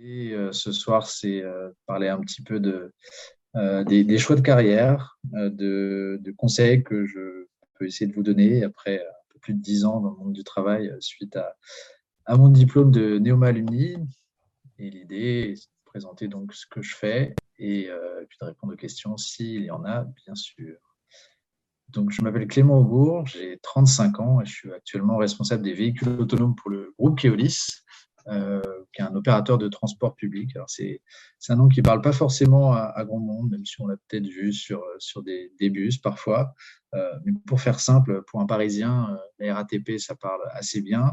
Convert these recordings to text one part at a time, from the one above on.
Et ce soir, c'est parler un petit peu de, des, choix de carrière, de, conseils que je peux essayer de vous donner après un peu plus de dix ans dans le monde du travail suite à, à mon diplôme de Neoma Alumni. Et l'idée, c'est de présenter donc ce que je fais et, puis de répondre aux questions s'il y en a, bien sûr. Donc, je m'appelle Clément Aubourg, j'ai 35 ans et je suis actuellement responsable des véhicules autonomes pour le groupe Keolis, euh, qui est un opérateur de transport public. Alors, c'est, un nom qui ne parle pas forcément à, grand monde, même si on l'a peut-être vu sur, sur des, bus parfois. Euh, mais pour faire simple, pour un Parisien, euh, la RATP, ça parle assez bien.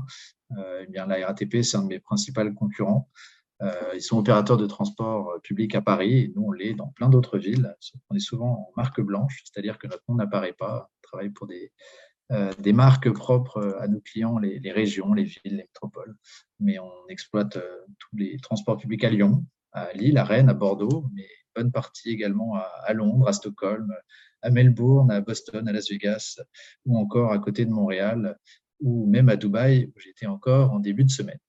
eh bien, la RATP, c'est un de mes principaux concurrents. ils sont opérateurs de transport public à Paris et nous, on l'est dans plein d'autres villes. On est souvent en marque blanche, c'est-à-dire que notre nom n'apparaît pas. On travaille pour des, euh, des marques propres à nos clients, les, régions, les villes, les métropoles. Mais on exploite euh, tous les transports publics à Lyon, à Lille, à Rennes, à Bordeaux, mais bonne partie également à, Londres, à Stockholm, à Melbourne, à Boston, à Las Vegas, ou encore à côté de Montréal, ou même à Dubaï, où j'étais encore en début de semaine.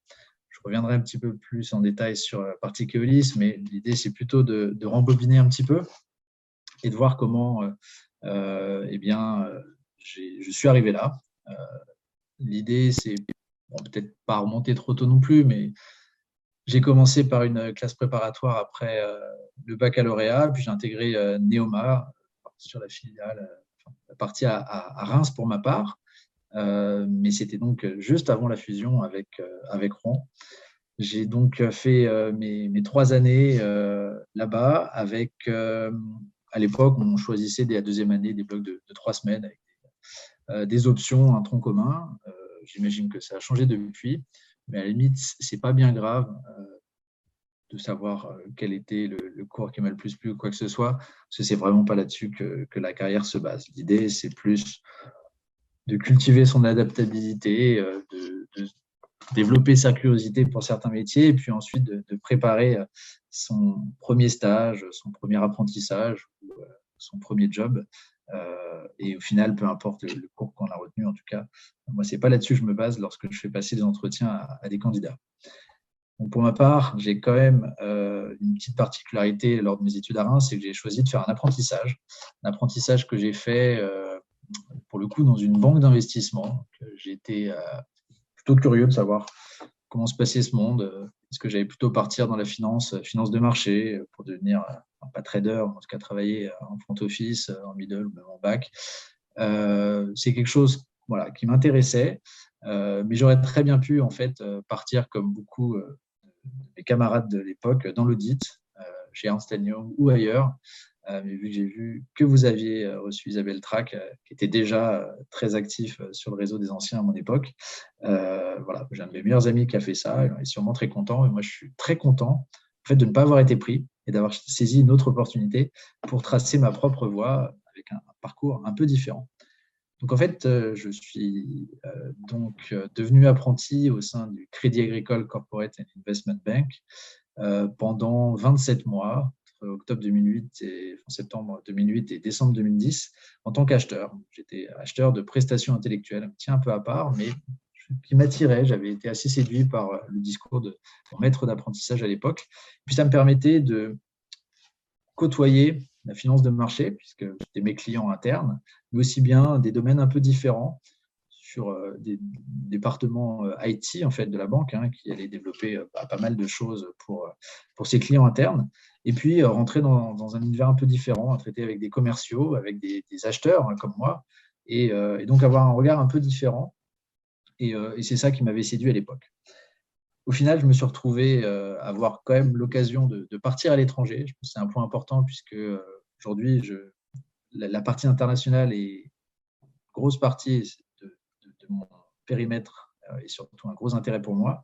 Je reviendrai un petit peu plus en détail sur la partie Keolis, mais l'idée, c'est plutôt de, rembobiner un petit peu et de voir comment euh, eh bien, je suis arrivé là. Euh, l'idée, c'est peut-être pas remonter trop tôt non plus, mais j'ai commencé par une classe préparatoire après euh, le baccalauréat, puis j'ai intégré euh, Neoma sur la filiale, la partie à, Reims pour ma part. mais c'était donc juste avant la fusion avec, avec Rouen. J'ai donc fait mes, trois années là-bas avec, à l'époque, on choisissait dès la deuxième année des blocs de, de trois semaines avec euh, des options, un tronc commun. Euh, j'imagine que ça a changé depuis, mais à la limite, c'est pas bien grave euh, de savoir quel était le, cours qui m'a le plus plu ou quoi que ce soit, parce que c'est vraiment pas là-dessus que, la carrière se base. L'idée, c'est plus de cultiver son adaptabilité, de, développer sa curiosité pour certains métiers, et puis ensuite de, préparer son premier stage, son premier apprentissage, son premier job euh, et au final, peu importe le, cours qu'on a retenu, en tout cas, moi, c'est pas là-dessus que je me base lorsque je fais passer des entretiens à, des candidats. pour ma part, j'ai quand même euh, une petite particularité lors de mes études à Reims, c'est que j'ai choisi de faire un apprentissage, un apprentissage que j'ai fait euh, pour le coup dans une banque d'investissement. Été plutôt curieux de savoir comment se passait ce monde. Est-ce que j'allais plutôt partir dans la finance, finance de marché, pour devenir pas trader, en tout cas travailler en front office, en middle même en back. Euh, c'est quelque chose voilà, qui m'intéressait, euh, mais j'aurais très bien pu en fait euh, partir comme beaucoup de mes camarades de l'époque dans l'audit, chez Ernst Young ou ailleurs. Mais vu que j'ai vu que vous aviez reçu Isabelle Trac, qui était déjà très actif sur le réseau des anciens à mon époque, voilà, j'ai un de mes meilleurs amis qui a fait ça, il est sûrement très content, et moi je suis très content en fait, de ne pas avoir été pris et d'avoir saisi une autre opportunité pour tracer ma propre voie avec un, parcours un peu différent. Donc en fait, euh, je suis euh, donc euh, devenu apprenti au sein du Crédit Agricole Corporate and Investment Bank pendant 27 mois, octobre 2008 et septembre 2008 et décembre 2010, en tant qu'acheteur. J'étais acheteur de prestations intellectuelles, un petit peu à part, mais qui m'attirait. J'avais été assez séduit par euh, le discours de mon maître d'apprentissage à l'époque. Puis ça me permettait de côtoyer la finance de marché, puisque c'était mes clients internes, mais aussi bien des domaines un peu différents euh, des départements euh, IT en fait de la banque hein, qui allaient développer bah, pas mal de choses pour, pour ses clients internes et puis rentrer dans, un univers un peu différent, à traiter avec des commerciaux, avec des, acheteurs hein, comme moi et, donc avoir un regard un peu différent euh, et, c'est ça qui m'avait séduit à l'époque. Au final, je me suis retrouvé euh, avoir quand même l'occasion de, partir à l'étranger. Je c'est un point important puisque euh, aujourd'hui, la, partie internationale est grosse partie mon périmètre et surtout un gros intérêt pour moi.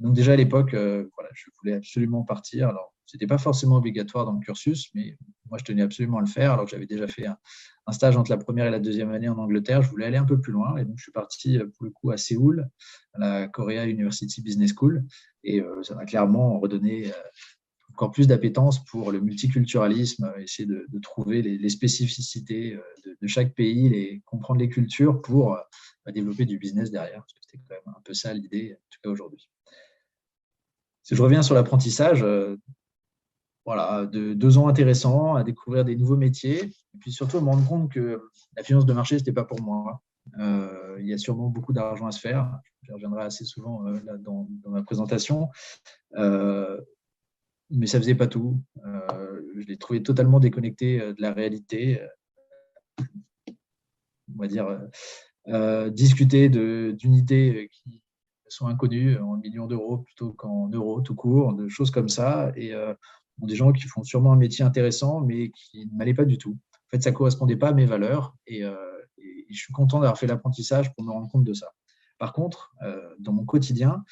Donc déjà à l'époque, voilà, je voulais absolument partir. Alors ce n'était pas forcément obligatoire dans le cursus, mais moi, je tenais absolument à le faire, alors que j'avais déjà fait un, stage entre la première et la deuxième année en Angleterre. Je voulais aller un peu plus loin, et donc je suis parti euh, pour le coup à Séoul, à la Korea University Business School, et euh, ça m'a clairement redonné euh, encore plus d'appétence pour le multiculturalisme, essayer de, trouver les, spécificités de, chaque pays, les, comprendre les cultures pour bah, développer du business derrière. C'était quand même un peu ça l'idée, en tout cas aujourd'hui. si je reviens sur l'apprentissage, voilà, de deux ans intéressants à découvrir des nouveaux métiers, et puis surtout me rendre compte que la finance de marché, ce n'était pas pour moi. Euh, il y a sûrement beaucoup d'argent à se faire. Je reviendrai assez souvent euh, dans, ma présentation. Euh, mais ça faisait pas tout. je l'ai trouvé totalement déconnecté de la réalité. On va dire discuter d'unités qui sont inconnues en millions d'euros plutôt qu'en euros tout court, de choses comme ça. Et des gens qui font sûrement un métier intéressant, mais qui ne m'allaient pas du tout. En fait, ça ne correspondait pas à mes valeurs. Et, je suis content d'avoir fait l'apprentissage pour me rendre compte de ça. Par contre, euh, dans mon quotidien,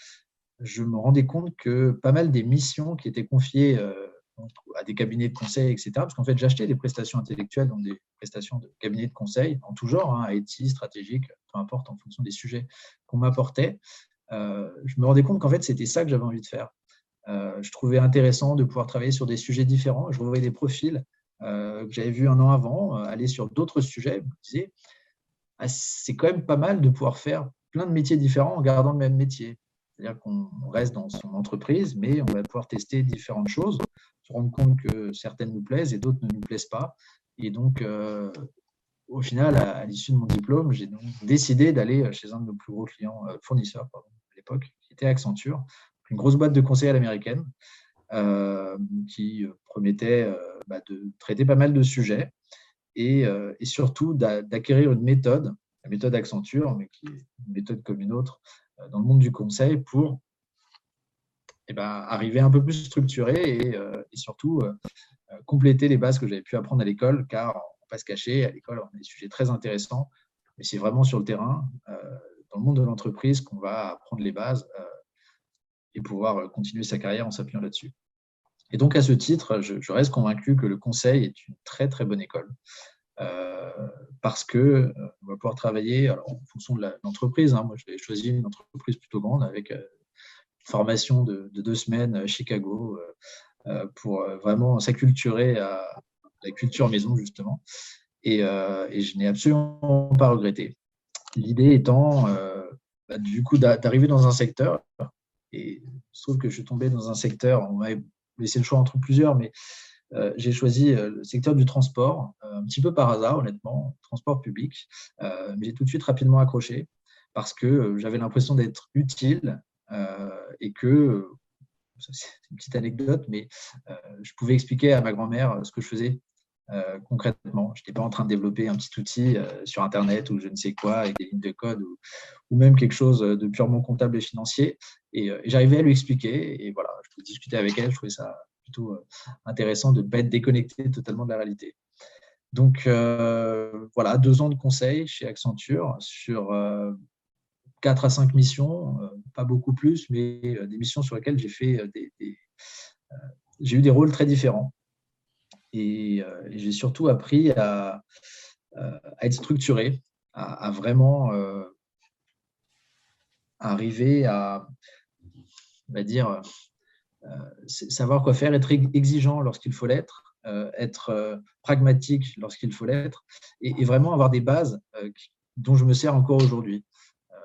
je me rendais compte que pas mal des missions qui étaient confiées euh, à des cabinets de conseil, etc., parce qu'en fait, j'achetais des prestations intellectuelles, donc des prestations de cabinets de conseil en tout genre, hein, IT, stratégique, peu importe, en fonction des sujets qu'on m'apportait. Euh, je me rendais compte qu'en fait, c'était ça que j'avais envie de faire. je trouvais intéressant de pouvoir travailler sur des sujets différents. Je revoyais des profils que j'avais vus un an avant, aller sur d'autres sujets. Je me disais, ah, c'est quand même pas mal de pouvoir faire plein de métiers différents en gardant le même métier. C'est-à-dire qu'on reste dans son entreprise, mais on va pouvoir tester différentes choses, se rendre compte que certaines nous plaisent et d'autres ne nous plaisent pas. Et donc, euh, au final, à, l'issue de mon diplôme, j'ai décidé d'aller chez un de nos plus gros clients, euh, fournisseurs à l'époque, qui était Accenture, une grosse boîte de conseil à l'américaine, euh, qui promettait bah, de traiter pas mal de sujets. Euh, et, surtout d'acquérir une méthode, la méthode Accenture, mais qui est une méthode comme une autre euh, dans le monde du conseil pour eh ben, arriver un peu plus structuré et, euh, surtout compléter les bases que j'avais pu apprendre à l'école, car on ne pas se cacher, à l'école, on a des sujets très intéressants, mais c'est vraiment sur le terrain, dans le monde de l'entreprise, qu'on va apprendre les bases et pouvoir continuer sa carrière en s'appuyant là-dessus. Et donc, à ce titre, je, reste convaincu que le conseil est une très, très bonne école. Euh, parce que euh, on va pouvoir travailler en fonction de l'entreprise. Hein. moi, j'ai choisi une entreprise plutôt grande avec euh, une formation de, deux semaines à Chicago pour vraiment s'acculturer à la culture maison, justement. Et, je n'ai absolument pas regretté. L'idée étant, bah, du coup, d'arriver dans un secteur, et je trouve que je suis tombé dans un secteur, on m'avait laisser le choix entre plusieurs, mais euh, j'ai choisi euh, le secteur du transport, euh, un petit peu par hasard, honnêtement, transport public. mais j'ai tout de suite rapidement accroché parce que j'avais l'impression d'être utile et que, c'est une petite anecdote, mais je pouvais expliquer à ma grand-mère ce que je faisais concrètement. Je n'étais pas en train de développer un petit outil sur Internet ou je ne sais quoi avec des lignes de code ou, même quelque chose de purement comptable et financier. Et, j'arrivais à lui expliquer et voilà, discuter avec elle. Je trouvais ça plutôt euh, intéressant de ne pas être déconnecté totalement de la réalité. Donc euh, voilà, deux ans de conseil chez Accenture sur euh, quatre à cinq missions, pas beaucoup plus, mais des missions sur lesquelles j'ai fait des, j'ai eu des rôles très différents. Et, j'ai surtout appris à, être structuré, à, vraiment arriver à, on va dire, savoir quoi faire, être exigeant lorsqu'il faut l'être, euh, être euh, pragmatique lorsqu'il faut l'être, et, vraiment avoir des bases dont je me sers encore aujourd'hui.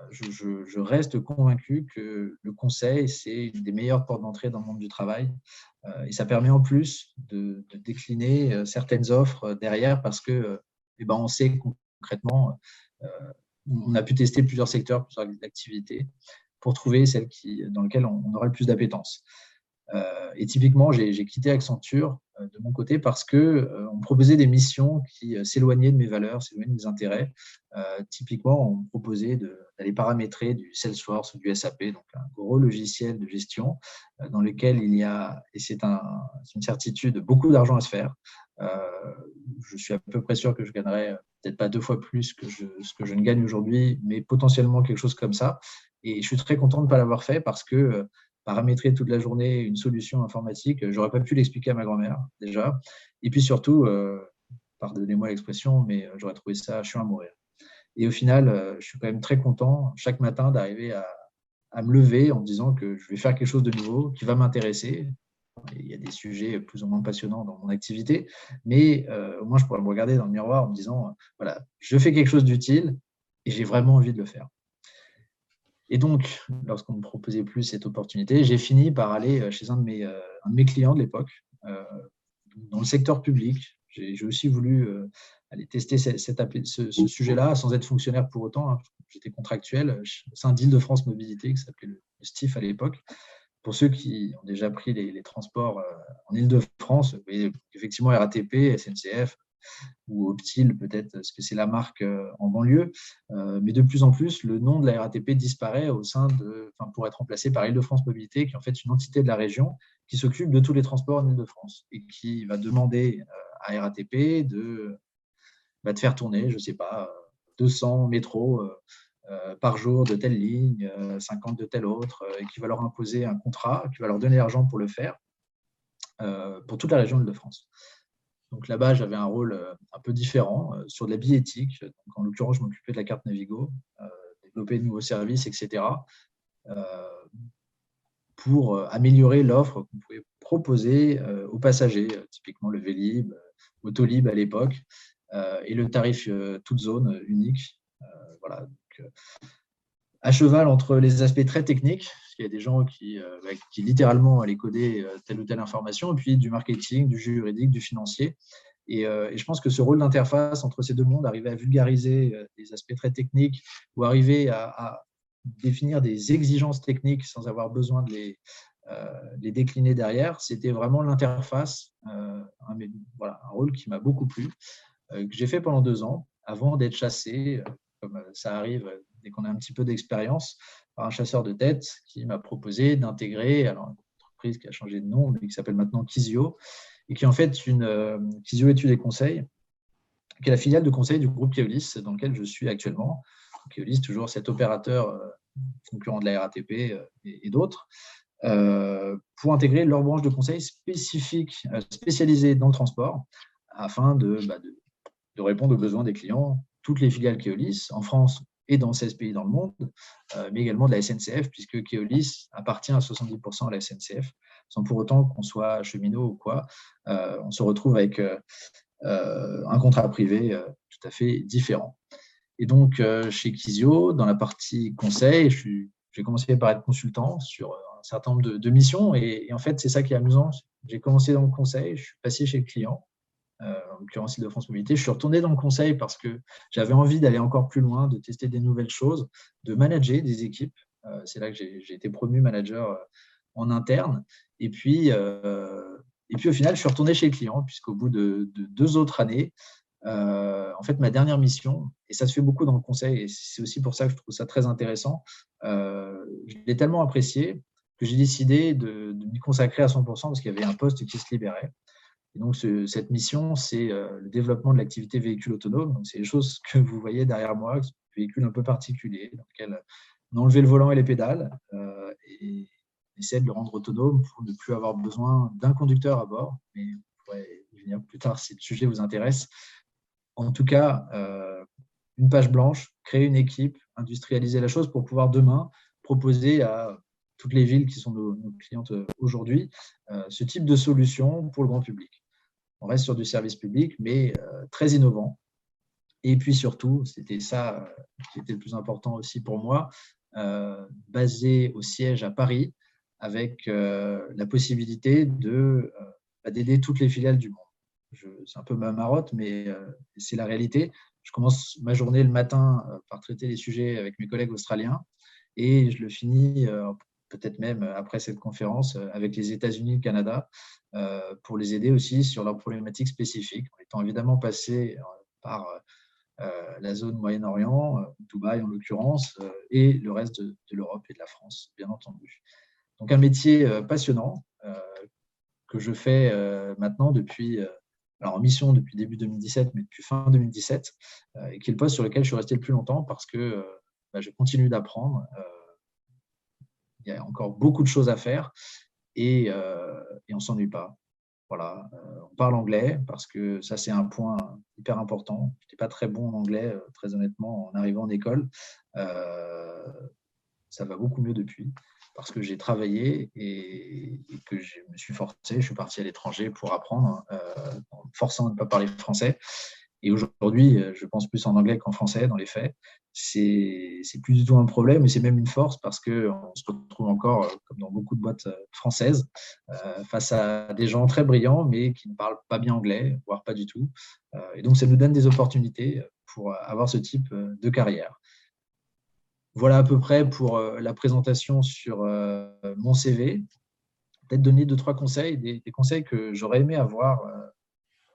Je, reste convaincu que le conseil, c'est une des meilleures portes d'entrée dans le monde du travail. et ça permet en plus de, décliner certaines offres derrière parce que eh ben, on sait concrètement, on a pu tester plusieurs secteurs, plusieurs activités pour trouver celle qui, dans laquelle on aura le plus d'appétence. Euh, et typiquement, j'ai quitté Accenture euh, de mon côté parce que euh, proposait des missions qui s'éloignaient de mes valeurs, s'éloignaient de mes intérêts. typiquement, on me proposait d'aller paramétrer du Salesforce ou du SAP, donc un gros logiciel de gestion dans lequel il y a, et c'est un, une certitude, beaucoup d'argent à se faire. je suis à peu près sûr que je gagnerai peut-être pas deux fois plus que ce que je ne gagne aujourd'hui, mais potentiellement quelque chose comme ça. Et je suis très content de ne pas l'avoir fait parce que paramétrer toute la journée une solution informatique, j'aurais pas pu l'expliquer à ma grand-mère déjà. Et puis surtout, euh, pardonnez-moi l'expression, mais euh, j'aurais trouvé ça chiant à mourir. Et au final, euh, je suis quand même très content chaque matin d'arriver à, me lever en me disant que je vais faire quelque chose de nouveau qui va m'intéresser. Il y a des sujets plus ou moins passionnants dans mon activité, mais au moins je pourrais me regarder dans le miroir en me disant, voilà, je fais quelque chose d'utile et j'ai vraiment envie de le faire. Et donc, lorsqu'on ne me proposait plus cette opportunité, j'ai fini par aller chez un de mes, un de mes clients de l'époque, dans le secteur public. J'ai aussi voulu aller tester ce, sujet-là sans être fonctionnaire pour autant. Hein. J'étais contractuel au sein d'Île-de-France Mobilité, qui s'appelait le STIF à l'époque. Pour ceux qui ont déjà pris les, transports en Île-de-France, effectivement RATP, SNCF, ou Optil, peut-être, parce que c'est la marque euh, en banlieue. Euh, mais de plus en plus, le nom de la RATP disparaît au sein de, pour être remplacé par Île-de-France Mobilité, qui est en fait une entité de la région qui s'occupe de tous les transports en Île-de-France et qui va demander euh, à RATP de, bah, de faire tourner, je ne sais pas, 200 métros par jour de telle ligne, 50 de telle autre, et qui va leur imposer un contrat, qui va leur donner l'argent pour le faire pour toute la région Île-de-France. Donc là-bas, j'avais un rôle euh, un peu différent euh, sur de la biéthique. En l'occurrence, je m'occupais de la carte Navigo, euh, développer de nouveaux services, etc. pour améliorer l'offre qu'on pouvait proposer aux passagers, typiquement le Vélib, Autolib à l'époque, et le tarif toute zone unique. voilà. À cheval entre les aspects très techniques, parce qu'il y a des gens qui, bah, qui littéralement allaient coder telle ou telle information, et puis du marketing, du juridique, du financier. Et, je pense que ce rôle d'interface entre ces deux mondes, arriver à vulgariser des aspects très techniques ou arriver à, définir des exigences techniques sans avoir besoin de les, les décliner derrière, c'était vraiment l'interface, un, voilà, un rôle qui m'a beaucoup plu, que j'ai fait pendant deux ans avant d'être chassé, comme ça arrive dès qu'on a un petit peu d'expérience, par un chasseur de tête qui m'a proposé d'intégrer une entreprise qui a changé de nom, mais qui s'appelle maintenant Kizio, et qui est en fait une euh, Kizio Études et Conseils, qui est la filiale de conseil du groupe Keolis, dans lequel je suis actuellement. Keolis, toujours cet opérateur euh, concurrent de la RATP euh, et, d'autres, pour intégrer leur branche de conseil spécifique, spécialisée dans le transport, afin bah, de répondre aux besoins des clients. Toutes les filiales Keolis, en France et dans 16 pays dans le monde, euh, mais également de la SNCF, puisque Keolis appartient à 70% à la SNCF, sans pour autant qu'on soit cheminot ou quoi. Euh, on se retrouve avec euh, un contrat privé tout à fait différent. Et donc, chez Kizio, dans la partie conseil, j'ai commencé par être consultant sur un certain nombre de, missions, et, en fait, c'est ça qui est amusant. J'ai commencé dans le conseil, je suis passé chez le client, en l'occurrence de France Mobilité. Je suis retourné dans le conseil parce que j'avais envie d'aller encore plus loin, de tester des nouvelles choses, de manager des équipes. Euh, c'est là que j'ai été promu manager euh, en interne. Et puis, et puis au final, je suis retourné chez le client, puisqu'au bout de, deux autres années, en fait, ma dernière mission, et ça se fait beaucoup dans le conseil, et c'est aussi pour ça que je trouve ça très intéressant, je l'ai tellement apprécié que j'ai décidé de m'y consacrer à 100% parce qu'il y avait un poste qui se libérait donc, cette mission, c'est euh, le développement de l'activité véhicule autonome. C'est les choses que vous voyez derrière moi, un véhicule un peu particulier, dans lequel on enlevait le volant et les pédales euh, et on essaie de le rendre autonome pour ne plus avoir besoin d'un conducteur à bord. Mais on pourrait y venir plus tard si le sujet vous intéresse. En tout cas, euh, une page blanche, créer une équipe, industrialiser la chose pour pouvoir demain proposer à toutes les villes qui sont nos clientes aujourd'hui ce type de solution pour le grand public on reste sur du service public, mais euh, très innovant. Et puis surtout, c'était ça euh, qui était le plus important aussi pour moi, euh, basé au siège à Paris, avec la possibilité de bah, d'aider toutes les filiales du monde. C'est un peu ma marotte, mais c'est la réalité. Je commence ma journée le matin par traiter les sujets avec mes collègues australiens et je le finis peut-être même après cette conférence avec les États-Unis et le Canada euh, pour les aider aussi sur leurs problématiques spécifiques, en étant évidemment passé euh, par euh, la zone Moyen-Orient, Dubaï en l'occurrence, et le reste de, l'Europe et de la France, bien entendu. Donc un métier passionnant que je fais maintenant depuis, alors en mission depuis début 2017, mais depuis fin 2017, et qui est le poste sur lequel je suis resté le plus longtemps parce que bah, je continue d'apprendre. Y a encore beaucoup de choses à faire et, euh, et on ne s'ennuie pas. Voilà, euh, on parle anglais parce que ça, c'est un point hyper important. Je n'étais pas très bon en anglais, euh, très honnêtement, en arrivant en école. ça va beaucoup mieux depuis parce que j'ai travaillé et, que je me suis forcé. Je suis parti à l'étranger pour apprendre, en forçant de ne pas parler français. Et aujourd'hui, je pense plus en anglais qu'en français dans les faits. C'est plus du tout un problème, et c'est même une force parce qu'on se retrouve encore, comme dans beaucoup de boîtes françaises, face à des gens très brillants, mais qui ne parlent pas bien anglais, voire pas du tout. Et donc, ça nous donne des opportunités pour avoir ce type de carrière. Voilà à peu près pour la présentation sur mon CV peut-être donner deux, trois conseils, des, conseils que j'aurais aimé avoir euh,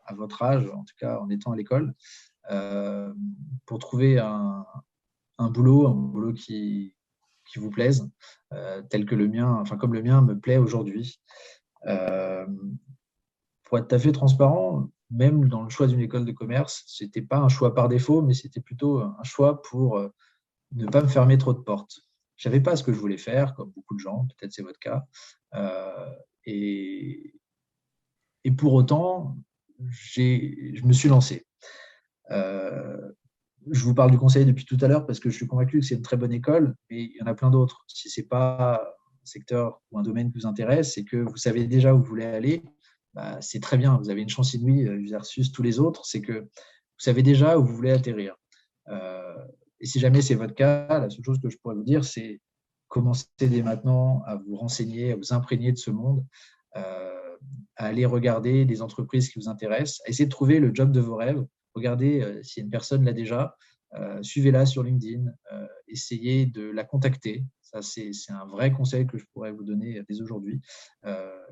à votre âge, en tout cas en étant à l'école, euh, pour trouver un, boulot, un boulot qui, vous plaise, euh, tel que le mien, enfin comme le mien me plaît aujourd'hui. pour être tout à fait transparent, même dans le choix d'une école de commerce, ce n'était pas un choix par défaut, mais c'était plutôt un choix pour ne pas me fermer trop de portes. Je savais pas ce que je voulais faire, comme beaucoup de gens, peut-être c'est votre cas. Euh, et, pour autant, je me suis lancé. Euh, je vous parle du conseil depuis tout à l'heure parce que je suis convaincu que c'est une très bonne école, mais il y en a plein d'autres. Si ce n'est pas un secteur ou un domaine qui vous intéresse, c'est que vous savez déjà où vous voulez aller, bah, c'est très bien. Vous avez une chance inouïe euh, versus tous les autres, c'est que vous savez déjà où vous voulez atterrir. Et si jamais c'est votre cas, la seule chose que je pourrais vous dire, c'est commencer dès maintenant à vous renseigner, à vous imprégner de ce monde, euh, à aller regarder des entreprises qui vous intéressent, à essayer de trouver le job de vos rêves. Regardez euh, si une personne l'a déjà, euh, suivez-la sur LinkedIn, essayez de la contacter. Ça, c'est un vrai conseil que je pourrais vous donner dès aujourd'hui.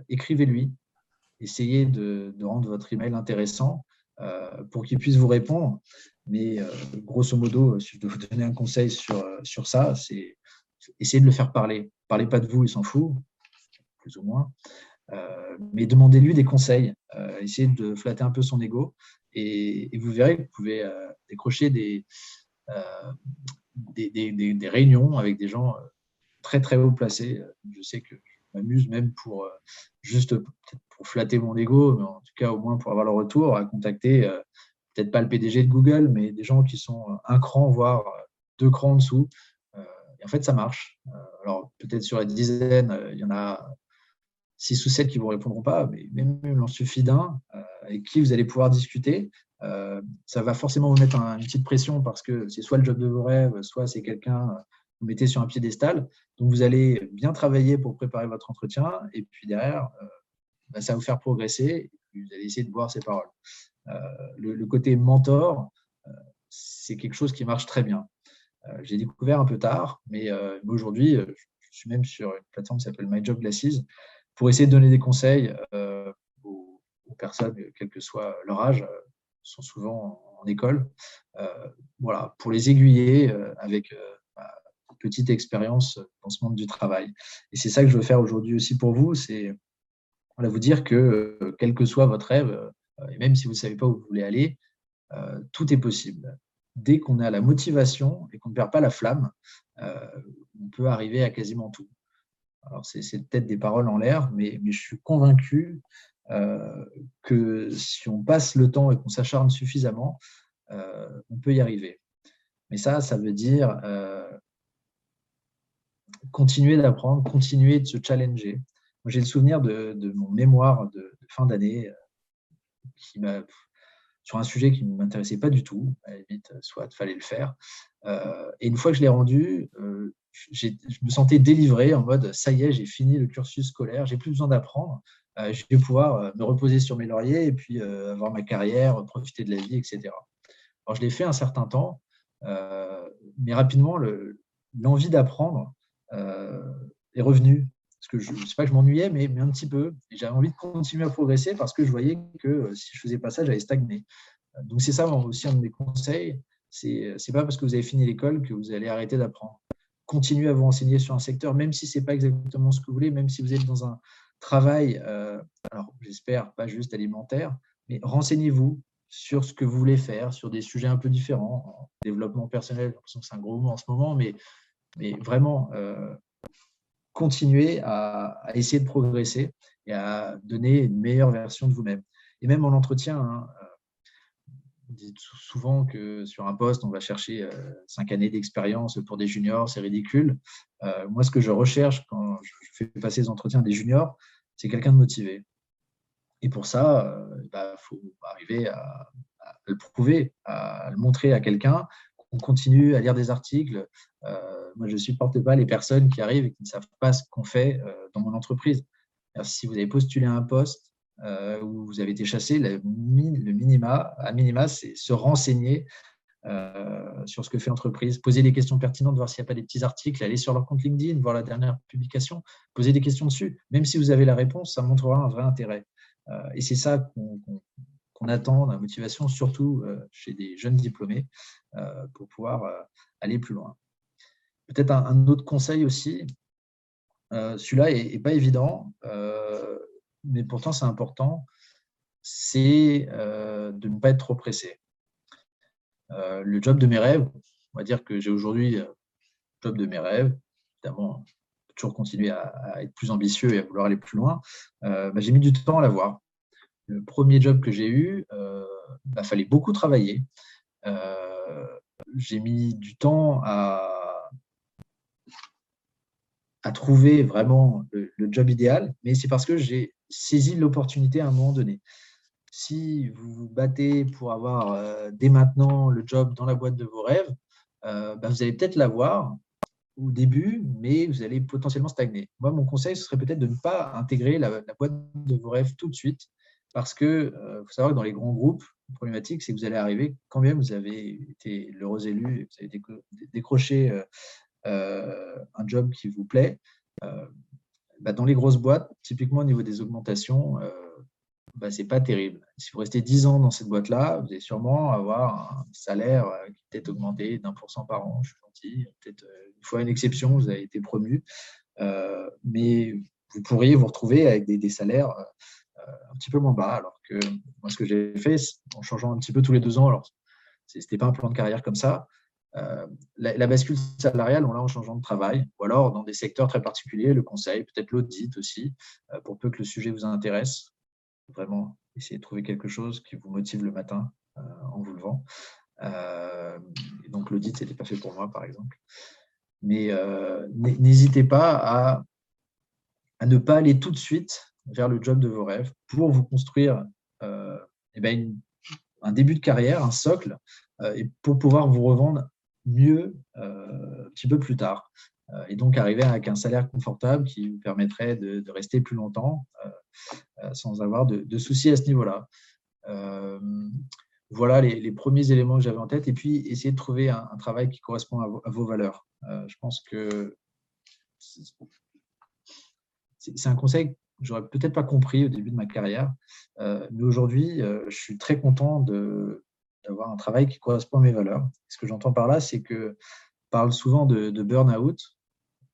Écrivez-lui, essayez de, rendre votre email intéressant pour qu'il puisse vous répondre. Mais euh, grosso modo, si je dois vous donner un conseil sur, euh, ça, c'est essayer de le faire parler. Parlez pas de vous, il s'en fout, plus ou moins. Euh, mais demandez-lui des conseils. essayez de flatter un peu son ego. Et, vous verrez que vous pouvez décrocher des, des, réunions avec des gens très très haut placés. Je sais que je m'amuse même pour juste pour flatter mon ego, mais en tout cas au moins pour avoir le retour, à contacter peut-être pas le PDG de Google, mais des gens qui sont un cran, voire deux crans en dessous. Euh, et en fait, ça marche. Euh, alors, peut-être sur la dizaine, euh, il y en a six ou sept qui ne vous répondront pas, mais même il en suffit d'un avec qui vous allez pouvoir discuter. ça va forcément vous mettre une petite pression parce que c'est soit le job de vos rêves, soit c'est quelqu'un que vous mettez sur un piédestal. Donc, vous allez bien travailler pour préparer votre entretien et puis derrière, bah, ça va vous faire progresser. Et vous allez essayer de boire ses paroles. Euh, le, côté mentor, euh, c'est quelque chose qui marche très bien. Euh, j'ai découvert un peu tard, mais, aujourd'hui, je suis même sur une plateforme qui s'appelle My Job Glasses pour essayer de donner des conseils aux, personnes, quel que soit leur âge, sont souvent en, école, voilà, pour les aiguiller avec une petite expérience dans ce monde du travail. Et c'est ça que je veux faire aujourd'hui aussi pour vous, c'est vous dire que quel que soit votre rêve, euh, et même si vous ne savez pas où vous voulez aller, euh, tout est possible. Dès qu'on a la motivation et qu'on ne perd pas la flamme, euh, on peut arriver à quasiment tout. Alors, c'est peut-être des paroles en l'air, mais, je suis convaincu que si on passe le temps et qu'on s'acharne suffisamment, on peut y arriver. Mais ça, ça veut dire continuer d'apprendre, continuer de se challenger. J'ai le souvenir de, mon mémoire de fin d'année sur un sujet qui ne m'intéressait pas du tout. À la limite, soit il fallait le faire. Euh, et une fois que je l'ai rendu, euh, je me sentais délivré en mode ça y est, j'ai fini le cursus scolaire, j'ai plus besoin d'apprendre. Euh, je vais pouvoir me reposer sur mes lauriers et puis avoir ma carrière, profiter de la vie, etc. Alors, je l'ai fait un certain temps, mais rapidement, l'envie d'apprendre est revenue parce que je ne sais pas que je m'ennuyais, mais, un petit peu. J'avais envie de continuer à progresser parce que je voyais que euh, si je faisais pas ça, j'allais stagner. Euh, donc c'est ça aussi un de mes conseils. C'est n'est pas parce que vous avez fini l'école que vous allez arrêter d'apprendre. Continuez à vous renseigner sur un secteur, même si ce n'est pas exactement ce que vous voulez, même si vous êtes dans un travail, euh, alors j'espère pas juste alimentaire, mais renseignez-vous sur ce que vous voulez faire, sur des sujets un peu différents. Développement personnel, j'ai l'impression que c'est un gros mot en ce moment, mais, mais vraiment, continuer à, essayer de progresser et à donner une meilleure version de vous-même. Et même en entretien, hein, euh, on dit souvent que sur un poste, on va chercher euh, cinq années d'expérience pour des juniors, c'est ridicule. Euh, moi, ce que je recherche quand je fais passer des entretiens des juniors, c'est quelqu'un de motivé. Et pour ça, il bah, faut arriver à, le prouver, à le montrer à quelqu'un, qu'on continue à lire des articles. moi, je ne supporte pas les personnes qui arrivent et qui ne savent pas ce qu'on fait dans mon entreprise. si vous avez postulé à un poste où vous avez été chassé, le, minima, à minima, c'est se renseigner euh, sur ce que fait l'entreprise, poser des questions pertinentes, voir s'il n'y a pas des petits articles, aller sur leur compte LinkedIn, voir la dernière publication, poser des questions dessus. Même si vous avez la réponse, ça montrera un vrai intérêt. Euh, et c'est ça qu'on attend, la motivation, surtout euh, chez des jeunes diplômés, pour pouvoir aller plus loin. Peut-être un, autre conseil aussi, celui-là n'est pas évident, mais pourtant c'est important, c'est de ne pas être trop pressé. Euh, le job de mes rêves, on va dire que j'ai aujourd'hui le job de mes rêves, évidemment, toujours continuer à, être plus ambitieux et à vouloir aller plus loin, euh, bah, j'ai mis du temps à l'avoir. Le premier job que j'ai eu, il euh, bah, fallait beaucoup travailler. j'ai mis du temps à, trouver vraiment le, job idéal, mais c'est parce que j'ai saisi l'opportunité à un moment donné si vous vous battez pour avoir euh, dès maintenant le job dans la boîte de vos rêves, euh, bah, vous allez peut-être l'avoir au début, mais vous allez potentiellement stagner. Moi, mon conseil, serait peut-être de ne pas intégrer la, boîte de vos rêves tout de suite, parce que euh, faut savoir que dans les grands groupes, la problématique, c'est que vous allez arriver, quand bien vous avez été l'heureux élu, vous avez décroché un job qui vous plaît, bah, dans les grosses boîtes, typiquement au niveau des augmentations, bah, ce n'est pas terrible. Si vous restez 10 ans dans cette boîte-là, vous allez sûrement avoir un salaire euh, qui peut-être augmenté d'un pour cent par an. Je suis gentil. Peut-être euh, une fois une exception, vous avez été promu. Euh, mais vous pourriez vous retrouver avec des, salaires un petit peu moins bas. Alors que moi, ce que j'ai fait, en changeant un petit peu tous les deux ans, alors ce n'était pas un plan de carrière comme ça. la, bascule salariale, on l'a en changeant de travail, ou alors dans des secteurs très particuliers, le conseil, peut-être l'audit aussi, pour peu que le sujet vous intéresse vraiment essayer de trouver quelque chose qui vous motive le matin euh, en vous levant. Euh, donc l'audit, ce n'était pas fait pour moi, par exemple. Mais euh, n'hésitez pas à, à, ne pas aller tout de suite vers le job de vos rêves pour vous construire eh ben, un début de carrière, un socle, et pour pouvoir vous revendre mieux un petit peu plus tard. Euh, et donc arriver avec un salaire confortable qui vous permettrait de, rester plus longtemps euh, euh, sans avoir de, soucis à ce niveau-là. voilà les, premiers éléments que j'avais en tête. Et puis, essayer de trouver un, travail qui correspond à vos, valeurs. je pense que c'est un conseil j'aurais peut-être pas compris au début de ma carrière, mais aujourd'hui, je suis très content d'avoir un travail qui correspond à mes valeurs. Ce que j'entends par là, c'est que parle souvent de, de burn-out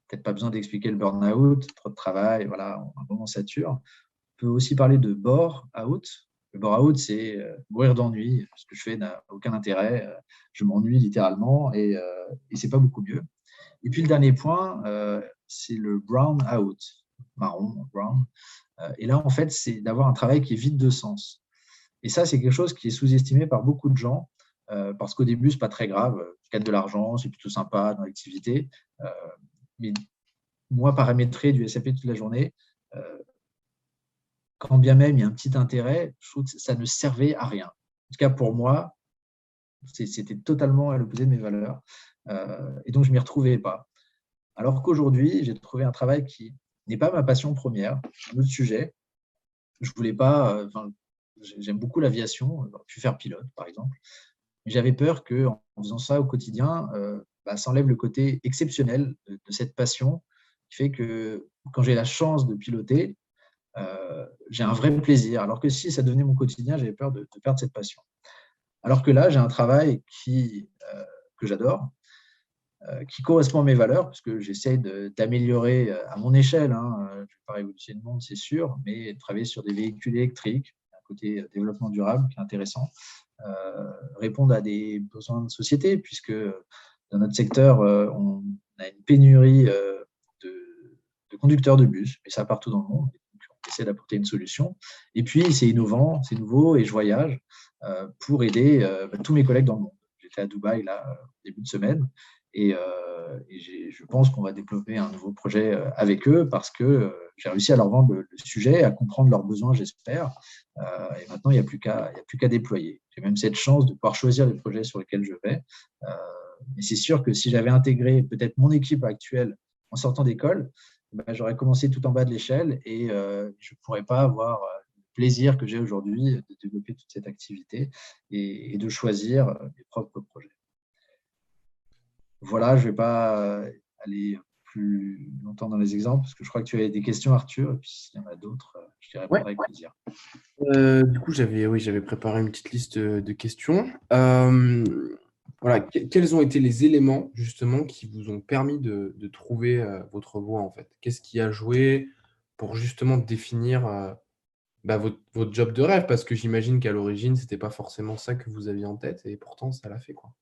peut-être pas besoin d'expliquer le burn-out, trop de travail, voilà, un moment sature. On peut aussi parler de bore-out. Le bore-out, c'est euh, mourir d'ennui. Ce que je fais n'a aucun intérêt. Euh, je m'ennuie littéralement et, euh, et c'est pas beaucoup mieux. Et puis le dernier point, c'est le brown-out, marron, brown. et là, en fait, c'est d'avoir un travail qui est vide de sens. Et ça, c'est quelque chose qui est sous-estimé par beaucoup de gens. parce qu'au début, c'est pas très grave. Gagne de l'argent, c'est plutôt sympa dans l'activité mais moi, paramétrer du SAP toute la journée, euh, quand bien même il y a un petit intérêt, je trouve que ça ne servait à rien. En tout cas, pour moi, c'était totalement à l'opposé de mes valeurs. Euh, et donc, je ne m'y retrouvais pas. Alors qu'aujourd'hui, j'ai trouvé un travail qui n'est pas ma passion première, un autre sujet. Je voulais pas, euh, j'aime beaucoup l'aviation, j'aurais pu faire pilote, par exemple. Mais j'avais peur qu'en faisant ça au quotidien, bah, ça enlève le côté exceptionnel de, cette passion qui fait que quand j'ai la chance de piloter, euh, j'ai un vrai plaisir. Alors que si ça devenait mon quotidien, j'avais peur de, perdre cette passion. Alors que là, j'ai un travail qui, euh, que j'adore, euh, qui correspond à mes valeurs, parce que j'essaie d'améliorer à mon échelle. Hein, je ne vais pas révolutionner le monde, c'est sûr, mais travailler sur des véhicules électriques, un côté développement durable qui est intéressant, répondre à des besoins de société, puisque dans notre secteur, euh, on a une pénurie euh, de, conducteurs de bus, mais ça partout dans le monde. on essaie d'apporter une solution. Et puis, c'est innovant, c'est nouveau, et je voyage euh, pour aider bah, tous mes collègues dans le monde. J'étais à Dubaï là, début de semaine, et, je pense qu'on va développer un nouveau projet avec eux parce que j'ai réussi à leur vendre le, sujet, à comprendre leurs besoins, j'espère. et maintenant, il n'y a plus qu'à déployer. J'ai même cette chance de pouvoir choisir les projets sur lesquels je vais. mais c'est sûr que si j'avais intégré peut-être mon équipe actuelle en sortant d'école, ben, j'aurais commencé tout en bas de l'échelle et je ne pourrais pas avoir le plaisir que j'ai aujourd'hui de développer toute cette activité et de choisir mes propres projets. Voilà, je ne vais pas aller plus longtemps dans les exemples parce que je crois que tu avais des questions, Arthur, et puis s'il y en a d'autres, je te répondrai avec plaisir. Euh, du coup, j'avais oui, préparé une petite liste de questions. Euh, voilà, quels ont été les éléments justement qui vous ont permis de, trouver euh, votre voie en fait? Qu'est-ce qui a joué pour justement définir bah, votre, votre, job de rêve? Parce que j'imagine qu'à l'origine, ce n'était pas forcément ça que vous aviez en tête et pourtant ça l'a fait quoi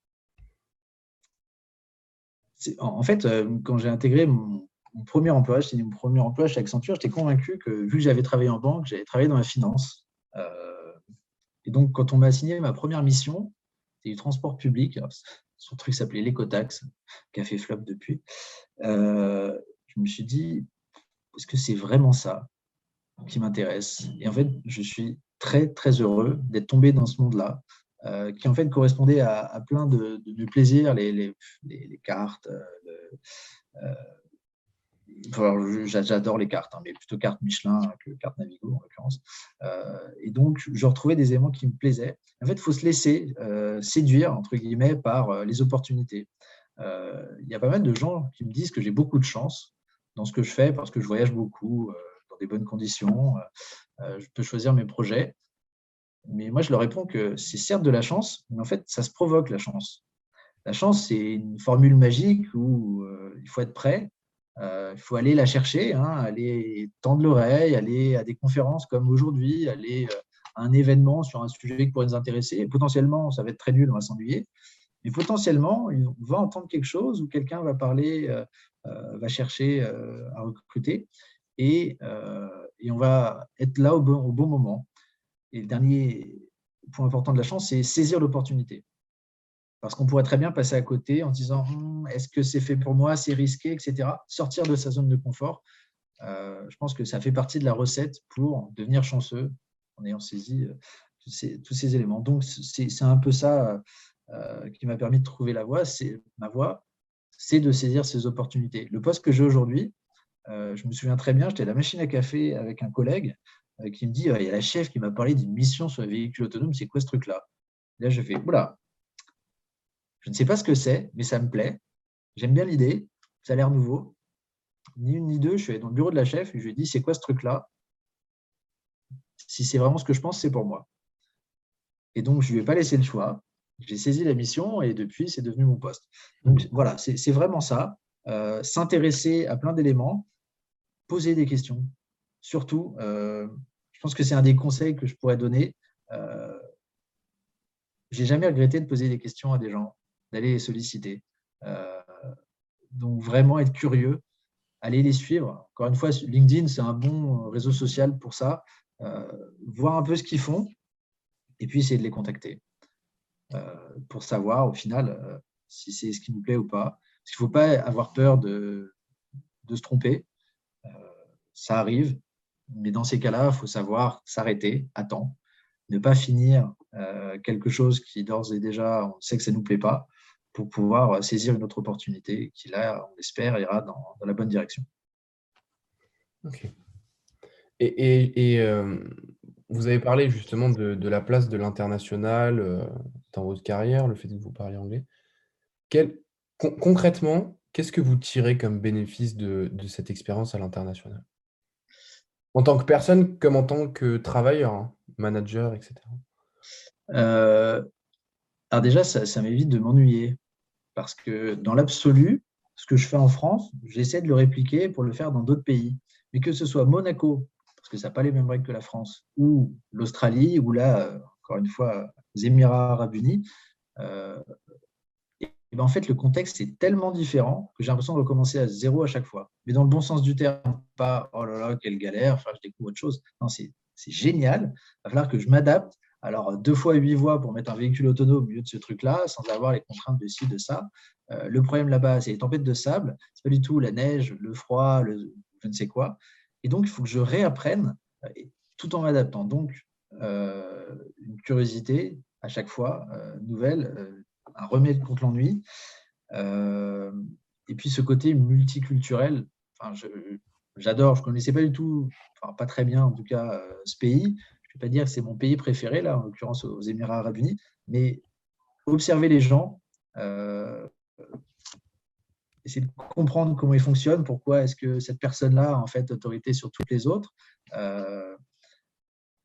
en fait, euh, quand j'ai intégré mon, premier emploi, c'était mon premier emploi chez Accenture, j'étais convaincu que vu que j'avais travaillé en banque, j'avais travaillé dans la finance. Euh, et donc, quand on m'a assigné ma première mission, c'était du transport public. son truc s'appelait l'écotax, qui a fait flop depuis. Euh, je me suis dit, est-ce que c'est vraiment ça qui m'intéresse? Et en fait, je suis très, très heureux d'être tombé dans ce monde-là, euh, qui en fait correspondait à, plein de, plaisirs, les, cartes. Euh, euh, j'adore les cartes, hein, mais plutôt cartes Michelin que cartes Navigo en l'occurrence. et donc, je retrouvais des éléments qui me plaisaient. En fait, il faut se laisser séduire, entre guillemets, par les opportunités. Il y a pas mal de gens qui me disent que j'ai beaucoup de chance dans ce que je fais parce que je voyage beaucoup, dans des bonnes conditions, je peux choisir mes projets. Mais moi, je leur réponds que c'est certes de la chance, mais en fait, ça se provoque la chance. La chance, c'est une formule magique où euh, il faut être prêt, euh, il faut aller la chercher, hein, aller tendre l'oreille, aller à des conférences comme aujourd'hui, aller euh, à un événement sur un sujet qui pourrait nous intéresser. potentiellement, ça va être très nul, on va s'ennuyer. Mais potentiellement, on va entendre quelque chose où quelqu'un va parler, va chercher à recruter et, on va être là au bon moment. Et le dernier point important de la chance, c'est saisir l'opportunité. Parce qu'on pourrait très bien passer à côté en disant hum, est-ce que c'est fait pour moi, c'est risqué, etc. Sortir de sa zone de confort. Euh, je pense que ça fait partie de la recette pour devenir chanceux en ayant saisi euh, tous, ces, éléments. Donc, c'est un peu ça euh, qui m'a permis de trouver la voie. Ma voie, c'est de saisir ces opportunités. Le poste que j'ai aujourd'hui, je me souviens très bien, j'étais à la machine à café avec un collègue qui me dit il y a la chef qui m'a parlé d'une mission sur les véhicules autonomes, c'est quoi ce truc-là? Là, je fais oula, je ne sais pas ce que c'est, mais ça me plaît. J'aime bien l'idée, ça a l'air nouveau. Ni une ni deux, je suis allé dans le bureau de la chef et je lui ai dit c'est quoi ce truc-là? Si c'est vraiment ce que je pense, c'est pour moi. Et donc, je ne lui ai pas laissé le choix. J'ai saisi la mission et depuis, c'est devenu mon poste. Donc voilà, c'est vraiment ça. Euh, s'intéresser à plein d'éléments, poser des questions, surtout, euh, je pense que c'est un des conseils que je pourrais donner. Euh, j'ai jamais regretté de poser des questions à des gens, d'aller les solliciter. Euh, donc vraiment être curieux, aller les suivre. Encore une fois, LinkedIn, c'est un bon réseau social pour ça. Euh, voir un peu ce qu'ils font et puis essayer de les contacter pour savoir au final si c'est ce qui nous plaît ou pas. Parce qu'il ne faut pas avoir peur de, de se tromper. ça arrive. Mais dans ces cas-là, il faut savoir s'arrêter à temps, ne pas finir euh, quelque chose qui d'ores et déjà, on sait que ça ne nous plaît pas, pour pouvoir saisir une autre opportunité qui, là, on espère, ira dans, la bonne direction. Ok. Et, euh, vous avez parlé justement de, la place de l'international euh, dans votre carrière, le fait que vous parliez anglais. concrètement, qu'est-ce que vous tirez comme bénéfice de cette expérience à l'international? En tant que personne comme en tant que travailleur, hein, manager, etc. Euh, alors déjà, ça, m'évite de m'ennuyer. Parce que dans l'absolu, ce que je fais en France, j'essaie de le répliquer pour le faire dans d'autres pays. Mais que ce soit Monaco, parce que ça n'a pas les mêmes règles que la France, ou l'Australie, ou là, euh, encore une fois, les Émirats arabes unis, euh, ben, en fait, le contexte est tellement différent que j'ai l'impression de recommencer à zéro à chaque fois. Mais dans le bon sens du terme, pas oh là là, quelle galère, enfin, je découvre autre chose. Non, c'est génial. Il va falloir que je m'adapte. Alors, deux fois huit voies pour mettre un véhicule autonome au milieu de ce truc-là, sans avoir les contraintes de ci, de ça. Euh, le problème là-bas, c'est les tempêtes de sable. C'est pas du tout la neige, le froid, je ne sais quoi. Et donc, il faut que je réapprenne tout en m'adaptant. Donc, une curiosité à chaque fois, nouvelle, un remède contre l'ennui. et puis ce côté multiculturel, enfin, j'adore, je ne connaissais pas du tout, enfin, pas très bien en tout cas, ce pays. Je ne vais pas dire que c'est mon pays préféré, là, en l'occurrence aux Émirats arabes unis, mais observer les gens, essayer de comprendre comment ils fonctionnent, pourquoi est-ce que cette personne-là a en fait autorité sur toutes les autres. Euh,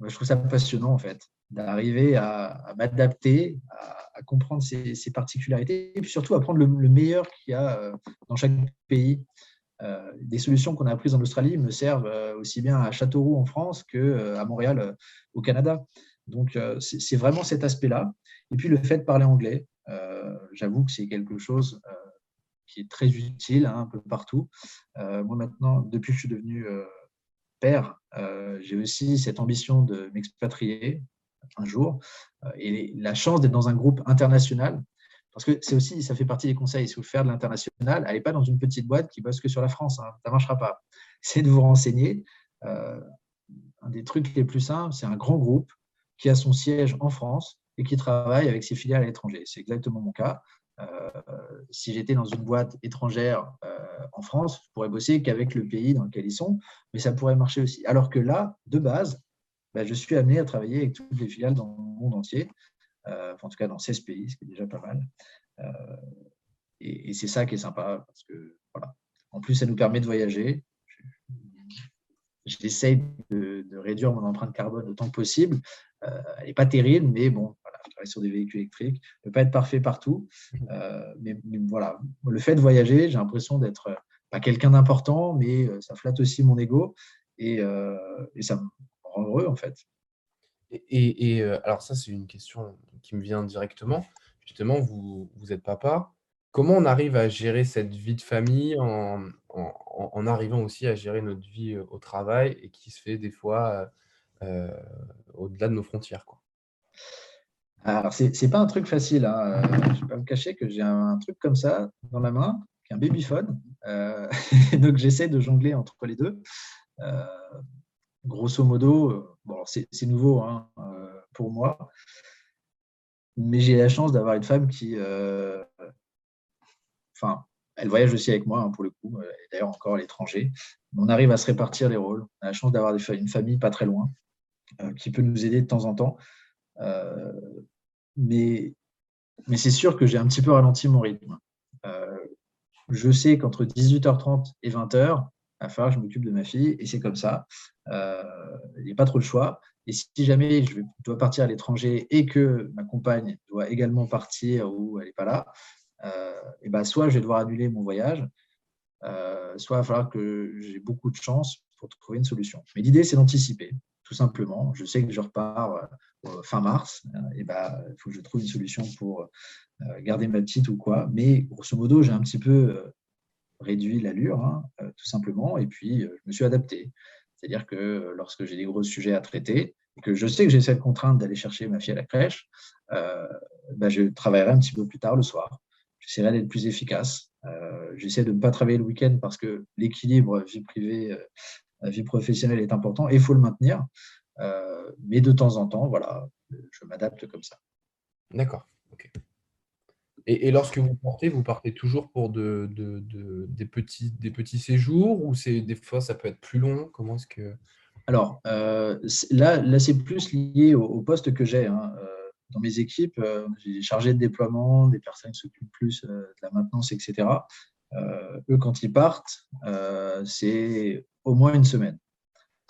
je trouve ça passionnant en fait, d'arriver à, m'adapter, à, comprendre ces, particularités et puis surtout à prendre le, meilleur qu'il y a euh, dans chaque pays. Euh, des solutions qu'on a apprises en Australie me servent aussi bien à Châteauroux en France qu'à Montréal au Canada. Donc c'est vraiment cet aspect-là. Et puis le fait de parler anglais, j'avoue que c'est quelque chose qui est très utile hein, un peu partout. Euh, moi maintenant, depuis que je suis devenu euh, père, euh, j'ai aussi cette ambition de m'expatrier un jour et la chance d'être dans un groupe international. Parce que c'est aussi, ça fait partie des conseils. Si vous faire de l'international, allez pas dans une petite boîte qui bosse que sur la France. Hein, ça ne marchera pas. C'est de vous renseigner. un des trucs les plus simples, c'est un grand groupe qui a son siège en France et qui travaille avec ses filiales à l'étranger. C'est exactement mon cas. Euh, si j'étais dans une boîte étrangère euh, en France, je pourrais bosser qu'avec le pays dans lequel ils sont, mais ça pourrait marcher aussi. Alors que là, de base, bah, je suis amené à travailler avec toutes les filiales dans le monde entier, euh, en tout cas dans 16 pays, ce qui est déjà pas mal. et, c'est ça qui est sympa, parce que voilà. En plus, ça nous permet de voyager. J'essaye de, réduire mon empreinte carbone autant que possible. elle n'est pas terrible, mais bon, sur des véhicules électriques, ne peut pas être parfait partout. Euh, mais, voilà, le fait de voyager, j'ai l'impression d'être euh, pas quelqu'un d'important, mais euh, ça flatte aussi mon ego et, ça heureux en fait. Et, alors ça, c'est une question qui me vient directement. Justement, vous, vous êtes papa. Comment on arrive à gérer cette vie de famille en, en, arrivant aussi à gérer notre vie au travail et qui se fait des fois au-delà de nos frontières quoi? Alors, ce n'est pas un truc facile. Hein. Euh, je ne vais pas me cacher que j'ai un, truc comme ça dans la main, qui est un babyphone. Euh, donc, j'essaie de jongler entre les deux. Euh, grosso modo, bon, c'est nouveau hein, pour moi, mais j'ai la chance d'avoir une femme qui. Enfin, elle voyage aussi avec moi, hein, pour le coup, d'ailleurs encore à l'étranger. On arrive à se répartir les rôles. On a la chance d'avoir une famille pas très loin, qui peut nous aider de temps en temps. Euh, mais mais c'est sûr que j'ai un petit peu ralenti mon rythme. Euh, je sais qu'entre 18h30 et 20h, à faire, je m'occupe de ma fille et c'est comme ça. Euh, il n'y a pas trop le choix. Et si jamais je dois partir à l'étranger et que ma compagne doit également partir ou elle n'est pas là, et ben soit je vais devoir annuler mon voyage, soit il va falloir que j'ai beaucoup de chance pour trouver une solution. Mais l'idée, c'est d'anticiper tout simplement. Je sais que je repars euh, fin mars, euh, et bah, il faut que je trouve une solution pour euh, garder ma petite ou quoi. Mais grosso modo, j'ai un petit peu réduit l'allure, hein, tout simplement, et puis je me suis adapté. C'est-à-dire que lorsque j'ai des gros sujets à traiter, que je sais que j'ai cette contrainte d'aller chercher ma fille à la crèche, bah, je travaillerai un petit peu plus tard le soir. J'essaierai d'être plus efficace. J'essaie de ne pas travailler le week-end parce que l'équilibre vie privée, vie professionnelle est important et il faut le maintenir. Euh, mais de temps en temps, voilà, je m'adapte comme ça. D'accord. Et, lorsque vous partez, vous partez toujours pour de, des, petits, séjours ou des fois ça peut être plus long? Comment est-ce que Alors euh, là, là c'est plus lié au, poste que j'ai. Hein. Euh, dans mes équipes, j'ai des chargés de déploiement, des personnes qui s'occupent plus de la maintenance, etc. eux, quand ils partent, c'est au moins une semaine.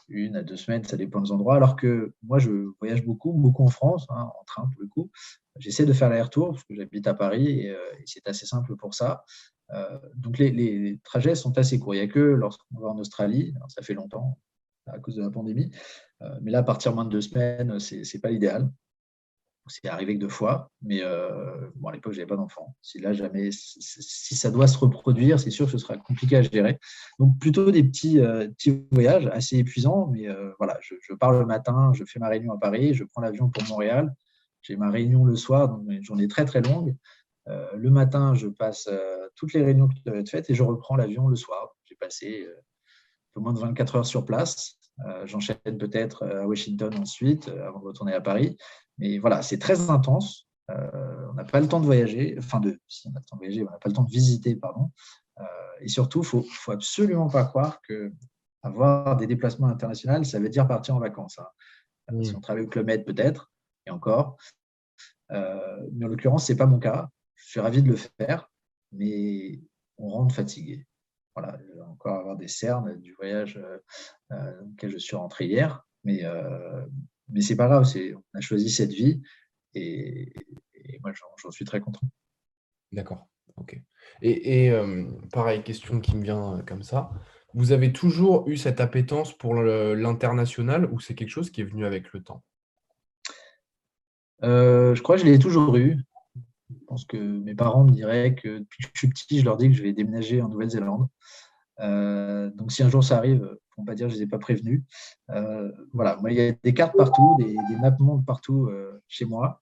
Une à deux semaines, ça dépend des endroits. Alors que moi, je voyage beaucoup, beaucoup en France, hein, en train pour le coup. J'essaie de faire l'aller-retour parce que j'habite à Paris et, euh, c'est assez simple pour ça. Euh, donc les, trajets sont assez courts. Il n'y a que lorsqu'on va en Australie, ça fait longtemps à cause de la pandémie, euh, mais là, partir moins de deux semaines, ce n'est pas l'idéal. C'est arrivé que deux fois, mais euh, bon, à l'époque, je n'avais pas d'enfant. Si si ça doit se reproduire, c'est sûr que ce sera compliqué à gérer. Donc, plutôt des petits, euh, petits voyages assez épuisants, mais euh, voilà, je, pars le matin, je fais ma réunion à Paris, je prends l'avion pour Montréal. J'ai ma réunion le soir, donc une journée très très longue. le matin, je passe toutes les réunions qui doivent être faites et je reprends l'avion le soir. J'ai passé peu moins de 24 heures sur place. J'enchaîne peut-être à Washington ensuite, avant de retourner à Paris. Mais voilà, c'est très intense. on n'a pas le temps de voyager, enfin de, si on a le temps de voyager, on n'a pas le temps de visiter, pardon. et surtout, il faut, faut absolument pas croire que avoir des déplacements internationaux, ça veut dire partir en vacances. Hein. Si on travaille au Club Med, peut-être, et encore. Euh, mais en l'occurrence, ce n'est pas mon cas. Je suis ravi de le faire, mais on rentre fatigué. Voilà, encore avoir des cernes du voyage euh, euh, auquel je suis rentré hier. Mais, mais ce n'est pas grave, on a choisi cette vie et, moi, j'en suis très content. D'accord, ok. Et, et pareil, question qui me vient comme ça. Vous avez toujours eu cette appétence pour l'international ou c'est quelque chose qui est venu avec le temps? Euh, Je crois que je l'ai toujours eu. Je pense que mes parents me diraient que depuis que je suis petit, je leur dis que je vais déménager en Nouvelle-Zélande. Euh, donc si un jour ça arrive, vont pas dire que je ne les ai pas prévenus. Euh, voilà, il y a des cartes partout, des, des maps partout chez moi,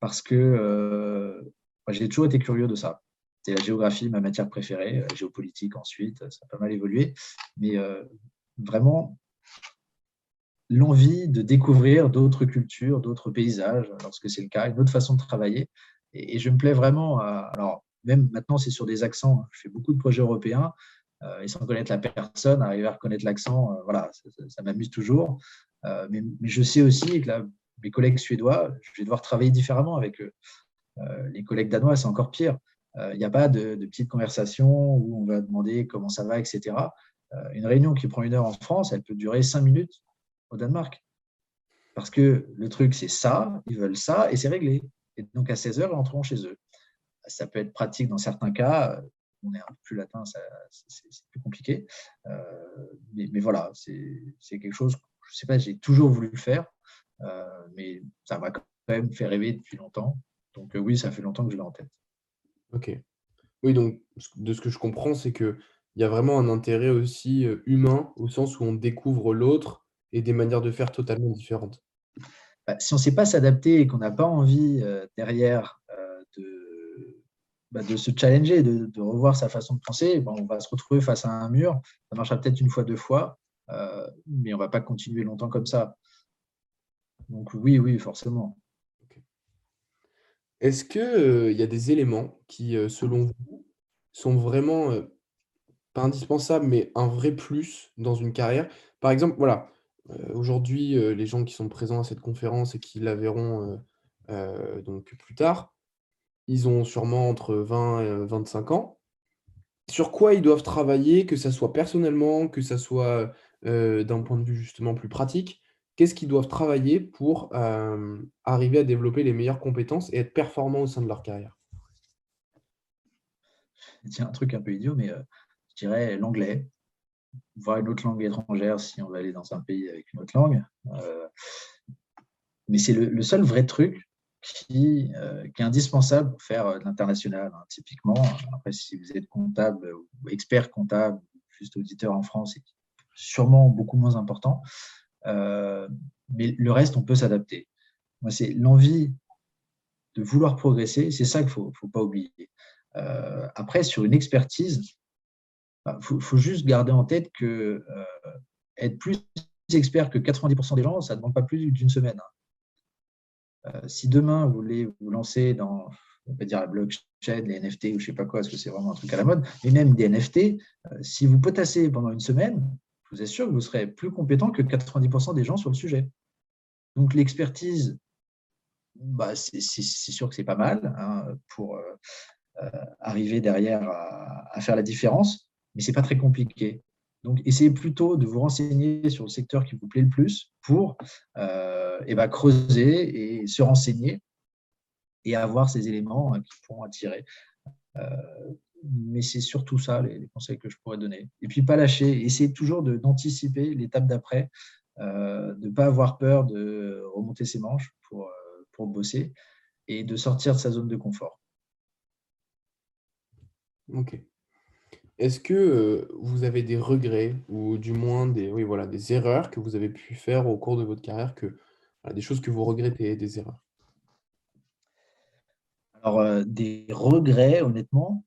parce que j'ai toujours été curieux de ça. C'est la géographie, ma matière préférée, la géopolitique ensuite, ça a pas mal évolué. Mais euh, vraiment, l'envie de découvrir d'autres cultures, d'autres paysages, lorsque c'est le cas, une autre façon de travailler. Et, je me plais vraiment à. Alors, même maintenant, c'est sur des accents. Hein. Je fais beaucoup de projets européens. Euh, et sans connaître la personne, arriver à reconnaître l'accent, euh, voilà, ça, m'amuse toujours. mais, je sais aussi que mes collègues suédois, je vais devoir travailler différemment avec eux. les collègues danois, c'est encore pire. Euh, il n'y a pas de, de petites conversations où on va demander comment ça va, etc. Euh, une réunion qui prend une heure en France, elle peut durer cinq minutes au Danemark. Parce que le truc, c'est ça, ils veulent ça, et c'est réglé. Et donc, à 16 heures, ils rentreront chez eux. Ça peut être pratique dans certains cas. On est un peu plus latin, c'est plus compliqué. Euh, mais, voilà, c'est quelque chose, je ne sais pas, j'ai toujours voulu le faire, mais ça m'a quand même fait rêver depuis longtemps. Donc oui, ça fait longtemps que je l'ai en tête. OK. Oui, donc de ce que je comprends, c'est qu'il y a vraiment un intérêt aussi, humain, au sens où on découvre l'autre et des manières de faire totalement différentes. Bah, si on ne sait pas s'adapter et qu'on n'a pas envie, derrière, bah, de se challenger, de revoir sa façon de penser, on va se retrouver face à un mur. Ça marchera peut-être une fois, deux fois, mais on ne va pas continuer longtemps comme ça. Donc oui, oui, forcément. Est-ce qu'il y a des éléments qui, selon vous, sont vraiment, pas indispensables, mais un vrai plus dans une carrière? Par exemple, voilà, aujourd'hui, les gens qui sont présents à cette conférence et qui la verront, donc plus tard, ils ont sûrement entre 20 et 25 ans. Sur quoi ils doivent travailler, que ça soit personnellement, que ça soit, d'un point de vue justement plus pratique? qu'est-ce qu'ils doivent travailler pour arriver à développer les meilleures compétences et être performants au sein de leur carrière? C'est un truc un peu idiot, mais je dirais l'anglais, voir une autre langue étrangère si on va aller dans un pays avec une autre langue. mais c'est le, seul vrai truc qui, est indispensable pour faire de l'international. Hein. Typiquement, après, si vous êtes comptable ou expert comptable, juste auditeur en France, c'est sûrement beaucoup moins important. Euh, mais le reste, on peut s'adapter. C'est l'envie de vouloir progresser, c'est ça qu'il ne faut, pas oublier. Euh, après, sur une expertise, il bah, faut, juste garder en tête que euh, être plus expert que 90% des gens, ça ne demande pas plus d'une semaine. Si demain, vous voulez vous lancer dans on va dire la blockchain, les NFT ou je sais pas quoi, parce que c'est vraiment un truc à la mode, et même des NFT, si vous potassez pendant une semaine, je vous assure que vous serez plus compétent que 90% des gens sur le sujet. Donc l'expertise, bah, c'est sûr que c'est pas mal hein, pour euh, euh, arriver derrière à, faire la différence, mais ce n'est pas très compliqué. Donc essayez plutôt de vous renseigner sur le secteur qui vous plaît le plus pour euh, et bah, creuser et se renseigner et avoir ces éléments hein, qui pourront attirer mais c'est surtout ça les, conseils que je pourrais donner. Et puis pas lâcher, essayer toujours d'anticiper l'étape d'après, euh, de ne pas avoir peur de remonter ses manches pour, euh, pour bosser et de sortir de sa zone de confort. Ok. Est-ce que euh, vous avez des regrets ou du moins des, oui, voilà, des erreurs que vous avez pu faire au cours de votre carrière, que, des choses que vous regrettez, des erreurs Alors, des regrets, honnêtement,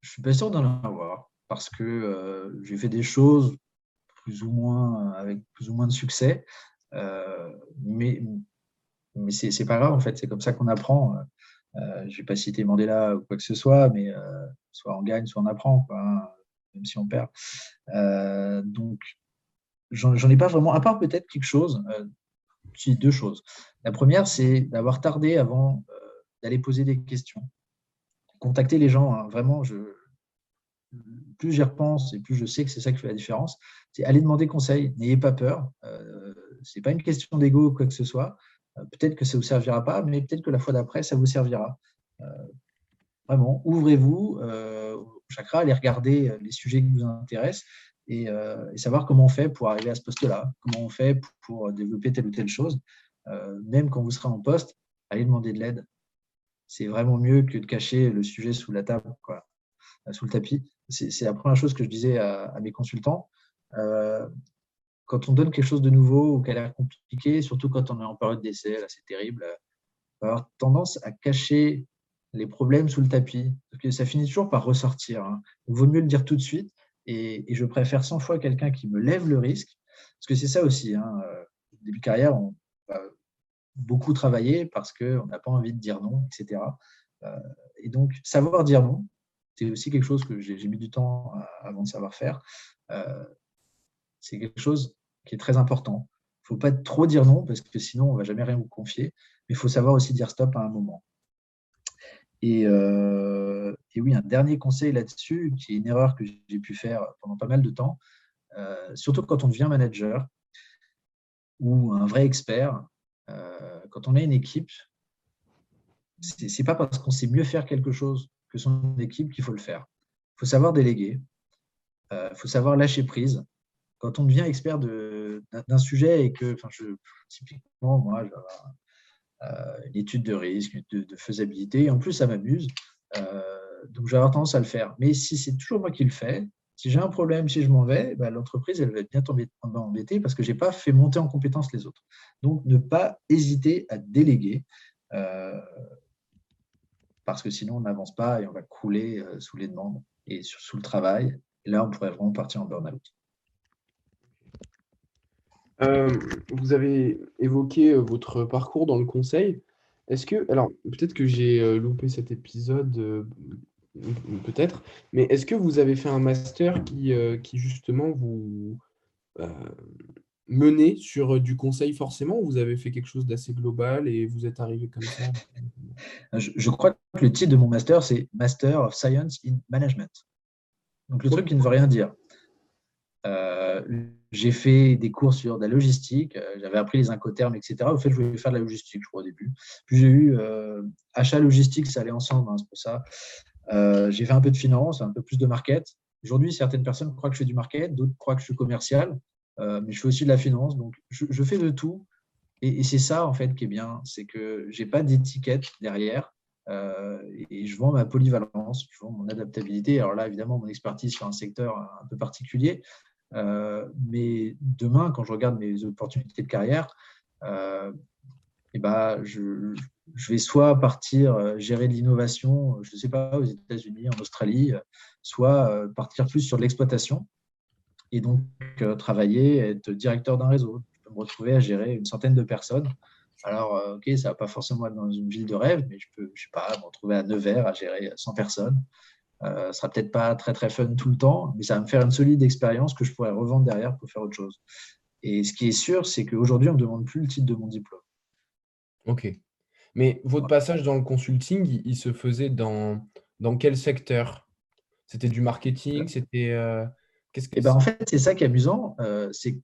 je suis pas sûr d'en avoir. parce que j'ai fait des choses plus ou moins avec plus ou moins de succès, mais mais c'est pas grave en fait, c'est comme ça qu'on apprend. je ne vais pas citer Mandela ou quoi que ce soit, mais soit on gagne, soit on apprend, hein, même si on perd. donc j'en ai pas vraiment, à part peut-être quelque chose, deux choses. La première, c'est d'avoir tardé avant d'aller poser des questions. Contacter les gens, hein. vraiment, plus j'y repense et plus je sais que c'est ça qui fait la différence, c'est aller demander conseil. N'ayez pas peur. Euh, ce n'est pas une question d'ego ou quoi que ce soit. Euh, peut-être que ça ne vous servira pas, mais peut-être que la fois d'après, ça vous servira. Euh, vraiment, ouvrez-vous au chakra, allez regarder les sujets qui vous intéressent et, savoir comment on fait pour arriver à ce poste-là, comment on fait pour, développer telle ou telle chose. même quand vous serez en poste, allez demander de l'aide c'est vraiment mieux que de cacher le sujet sous la table, euh, sous le tapis. C'est la première chose que je disais à, mes consultants. Euh, quand on donne quelque chose de nouveau ou qui a l'air compliqué, surtout quand on est en période d'essai, là c'est terrible, on va avoir tendance à cacher les problèmes sous le tapis, parce que ça finit toujours par ressortir. Hein. Il vaut mieux le dire tout de suite, et, je préfère 100 fois quelqu'un qui me lève le risque, parce que c'est ça aussi. Hein. Euh, début de carrière, on, beaucoup travailler parce qu'on n'a pas envie de dire non, etc. Euh, et donc, savoir dire non, c'est aussi quelque chose que j'ai mis du temps avant de savoir faire. Euh, c'est quelque chose qui est très important. Il ne faut pas trop dire non parce que sinon, on ne va jamais rien vous confier. Mais il faut savoir aussi dire stop à un moment. Et, euh, et oui, un dernier conseil là-dessus, qui est une erreur que j'ai pu faire pendant pas mal de temps, surtout quand on devient manager ou un vrai expert, euh, quand on a une équipe, ce n'est pas parce qu'on sait mieux faire quelque chose que son équipe qu'il faut le faire. Il faut savoir déléguer, il euh, faut savoir lâcher prise. Quand on devient expert d'un sujet et que, typiquement, moi, euh, une étude de risque, de, faisabilité, et en plus, ça m'amuse. donc, j'ai tendance à le faire. Mais si c'est toujours moi qui le fais, si j'ai un problème, si je m'en vais, bah, l'entreprise, elle va être bien embêtée parce que je n'ai pas fait monter en compétence les autres. Donc, ne pas hésiter à déléguer euh, parce que sinon, on n'avance pas et on va couler euh, sous les demandes et sous le travail. Et là, on pourrait vraiment partir en burn-out. Euh, vous avez évoqué votre parcours dans le conseil. Est-ce que, alors peut-être que j'ai loupé cet épisode peut-être. Mais est-ce que vous avez fait un master qui, euh, qui justement vous euh, menait sur euh, du conseil forcément ou vous avez fait quelque chose d'assez global et vous êtes arrivé comme ça? Je, crois que le titre de mon master, c'est Master of Science in Management. Donc le truc qui ne veut rien dire. J'ai fait des cours sur la logistique, j'avais appris les incoterms, etc. Au fait, je voulais faire de la logistique, je crois, au début. Puis j'ai eu achat logistique, ça allait ensemble, hein, c'est pour ça. Euh, j'ai fait un peu de finance, un peu plus de market. Aujourd'hui, certaines personnes croient que je fais du market, d'autres croient que je suis commercial, euh, mais je fais aussi de la finance. Donc, je, fais de tout. Et, c'est ça, en fait, qui est bien, c'est que je n'ai pas d'étiquette derrière. Euh, et je vends ma polyvalence, je vends mon adaptabilité. Alors là, évidemment, mon expertise sur un secteur un peu particulier. Mais demain, quand je regarde mes opportunités de carrière, et ben, je, vais soit partir euh, gérer de l'innovation, euh, je ne sais pas, aux États-Unis, en Australie, euh, soit partir plus sur l'exploitation et donc travailler, être directeur d'un réseau. Je peux me retrouver à gérer une centaine de personnes. Alors, ok, ça ne va pas forcément être dans une ville de rêve, mais je peux, je sais pas, me retrouver à Nevers à gérer 100 personnes. Euh, ne sera peut-être pas très très fun tout le temps, mais ça va me faire une solide expérience que je pourrais revendre derrière pour faire autre chose. Et ce qui est sûr, c'est qu'aujourd'hui, on ne me demande plus le titre de mon diplôme. Ok. Mais votre passage dans le consulting, il, se faisait dans, dans quel secteur? C'était du marketing C'était euh, qu'est-ce que eh ben, En fait, c'est ça qui est amusant. Euh, c'est